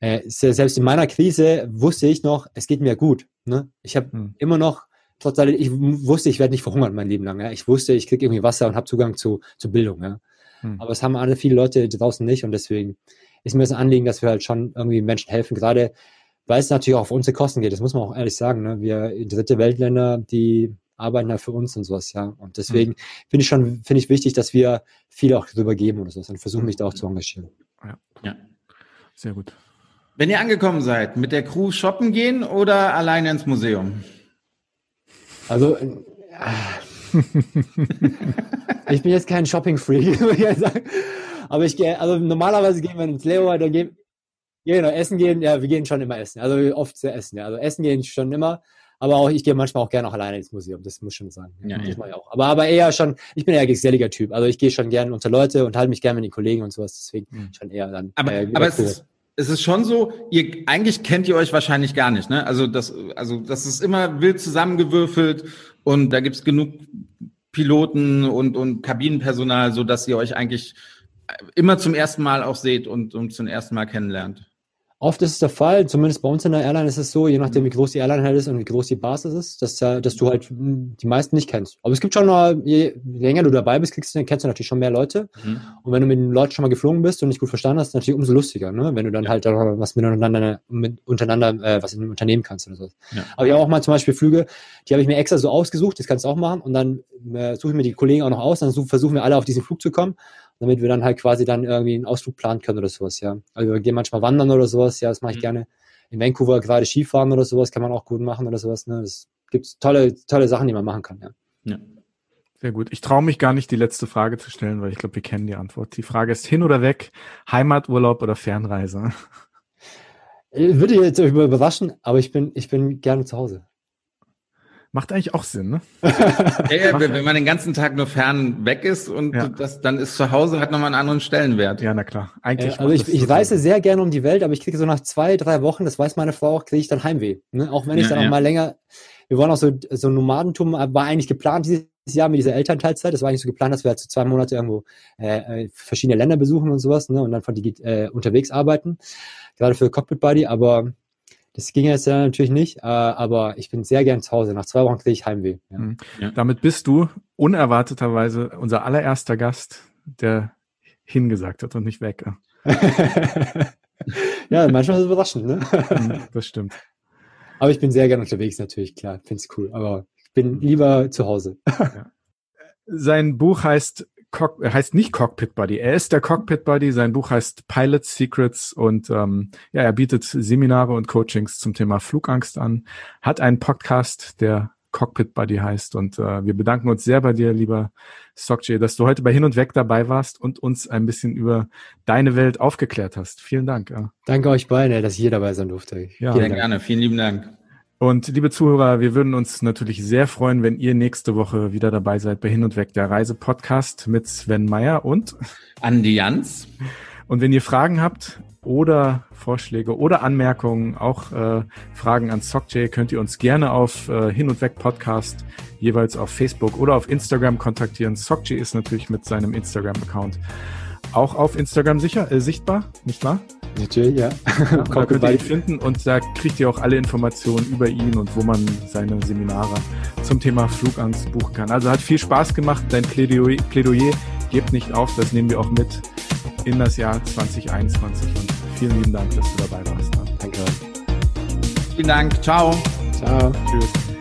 äh, se- selbst in meiner Krise wusste ich noch, es geht mir gut. Ne? Ich habe Mhm. immer noch, trotz allem, ich wusste, ich werde nicht verhungern mein Leben lang. Ja? Ich wusste, ich kriege irgendwie Wasser und habe Zugang zu, zu Bildung. Ja? Mhm. Aber es haben alle viele Leute draußen nicht und deswegen ist mir das ein Anliegen, dass wir halt schon irgendwie Menschen helfen, gerade weil es natürlich auch auf unsere Kosten geht. Das muss man auch ehrlich sagen. Ne? Wir dritte Weltländer, die arbeiten ja für uns und sowas, ja. Und deswegen finde ich schon, finde ich wichtig, dass wir viel auch drüber geben oder so und versuchen mich da auch zu engagieren. ja. Sehr gut. Wenn ihr angekommen seid, mit der Crew shoppen gehen oder alleine ins Museum? Also äh, ich bin jetzt kein Shopping-Freak, *laughs* muss ich sagen. Aber ich gehe, also normalerweise gehen wir ins Leo, dann gehen, genau, essen gehen, ja, wir gehen schon immer essen. Also oft sehr essen, ja. Also essen gehen schon immer. Aber auch, ich gehe manchmal auch gerne auch alleine ins Museum, das muss schon sagen. Ja, das ja. mache ich auch. Aber, aber eher schon, ich bin eher geselliger Typ. Also ich gehe schon gerne unter Leute und halte mich gerne mit den Kollegen und sowas. Deswegen Mhm. schon eher dann. Aber, äh, aber es cool. ist, es ist schon so, ihr, eigentlich kennt ihr euch wahrscheinlich gar nicht, ne? Also das, also das ist immer wild zusammengewürfelt und da gibt's genug Piloten und, und Kabinenpersonal, so dass ihr euch eigentlich immer zum ersten Mal auch seht und, und zum ersten Mal kennenlernt. Oft ist es der Fall, zumindest bei uns in der Airline ist es so, je nachdem wie groß die Airline halt ist und wie groß die Basis ist, dass, dass du halt hm, die meisten nicht kennst. Aber es gibt schon noch, je länger du dabei bist, kriegst, du, kennst du natürlich schon mehr Leute. Mhm. Und wenn du mit den Leuten schon mal geflogen bist und nicht gut verstanden hast, ist natürlich umso lustiger, ne? wenn du dann halt was miteinander, mit, untereinander, äh, was in Unternehmen kannst oder so. Ja. Aber ich habe auch mal zum Beispiel Flüge, die habe ich mir extra so ausgesucht, das kannst du auch machen und dann äh, suche ich mir die Kollegen auch noch aus, dann versuchen wir alle auf diesen Flug zu kommen damit wir dann halt quasi dann irgendwie einen Ausflug planen können oder sowas, ja. Also wir gehen manchmal wandern oder sowas, ja, das mache ich mhm. gerne. In Vancouver gerade Skifahren oder sowas kann man auch gut machen oder sowas, ne. Es gibt tolle, tolle Sachen, die man machen kann, ja. ja. Sehr gut. Ich traue mich gar nicht, die letzte Frage zu stellen, weil ich glaube, wir kennen die Antwort. Die Frage ist hin oder weg, Heimaturlaub oder Fernreise? Würde jetzt überraschen, aber ich bin, ich bin gerne zu Hause. Macht eigentlich auch Sinn, ne? *laughs* ja, ja, wenn man den ganzen Tag nur fern weg ist und ja. das, dann ist zu Hause hat nochmal einen anderen Stellenwert. Ja, na klar. Eigentlich. Äh, also ich, ich reise sehr gerne um die Welt, aber ich kriege so nach zwei, drei Wochen, das weiß meine Frau auch, kriege ich dann Heimweh. Ne? Auch wenn ich ja, dann auch mal länger, wir wollen auch so, so ein Nomadentum, war eigentlich geplant dieses Jahr mit dieser Elternteilzeit. Das war eigentlich so geplant, dass wir halt so zwei Monate irgendwo äh, äh verschiedene Länder besuchen und sowas, ne? Und dann von die äh, unterwegs arbeiten. Gerade für Cockpit Buddy, aber das ging jetzt ja natürlich nicht, äh, aber ich bin sehr gern zu Hause. Nach zwei Wochen kriege ich Heimweh. Ja. Mhm. Ja. Damit bist du unerwarteterweise unser allererster Gast, der hingesagt hat und nicht weg. ja, *laughs* manchmal ist es überraschend, ne? Mhm, das stimmt. *laughs* Aber ich bin sehr gern unterwegs natürlich, klar, finde es cool. Aber ich bin lieber zu Hause. Ja. Sein Buch heißt Cock heißt nicht Cockpit Buddy. Er ist der Cockpit Buddy. Sein Buch heißt Pilot Secrets und ähm, ja, er bietet Seminare und Coachings zum Thema Flugangst an. Hat einen Podcast, der Cockpit Buddy heißt. Und äh, wir bedanken uns sehr bei dir, lieber Sokje, dass du heute bei Hin und Weg dabei warst und uns ein bisschen über deine Welt aufgeklärt hast. Vielen Dank. Ja. Danke euch beiden, dass ich hier dabei sein durfte. Ja, sehr gerne. Vielen lieben Dank. Und liebe Zuhörer, wir würden uns natürlich sehr freuen, wenn ihr nächste Woche wieder dabei seid bei Hin und Weg, der Reise-Podcast mit Sven Meyer und Andi Jans. Und wenn ihr Fragen habt oder Vorschläge oder Anmerkungen, auch äh, Fragen an Sockjay, könnt ihr uns gerne auf äh, Hin und Weg Podcast jeweils auf Facebook oder auf Instagram kontaktieren. Sockjay ist natürlich mit seinem Instagram-Account auch auf Instagram sicher, äh, sichtbar, nicht wahr? Natürlich, ja. ja *laughs* da könnt ihr ihn finden und da kriegt ihr auch alle Informationen über ihn und wo man seine Seminare zum Thema Flugangst buchen kann. Also hat viel Spaß gemacht, dein Plädoyer, Plädoyer gebt nicht auf, das nehmen wir auch mit in das Jahr 2021 und vielen lieben Dank, dass du dabei warst. Danke. Vielen Dank, ciao. Ciao. Tschüss.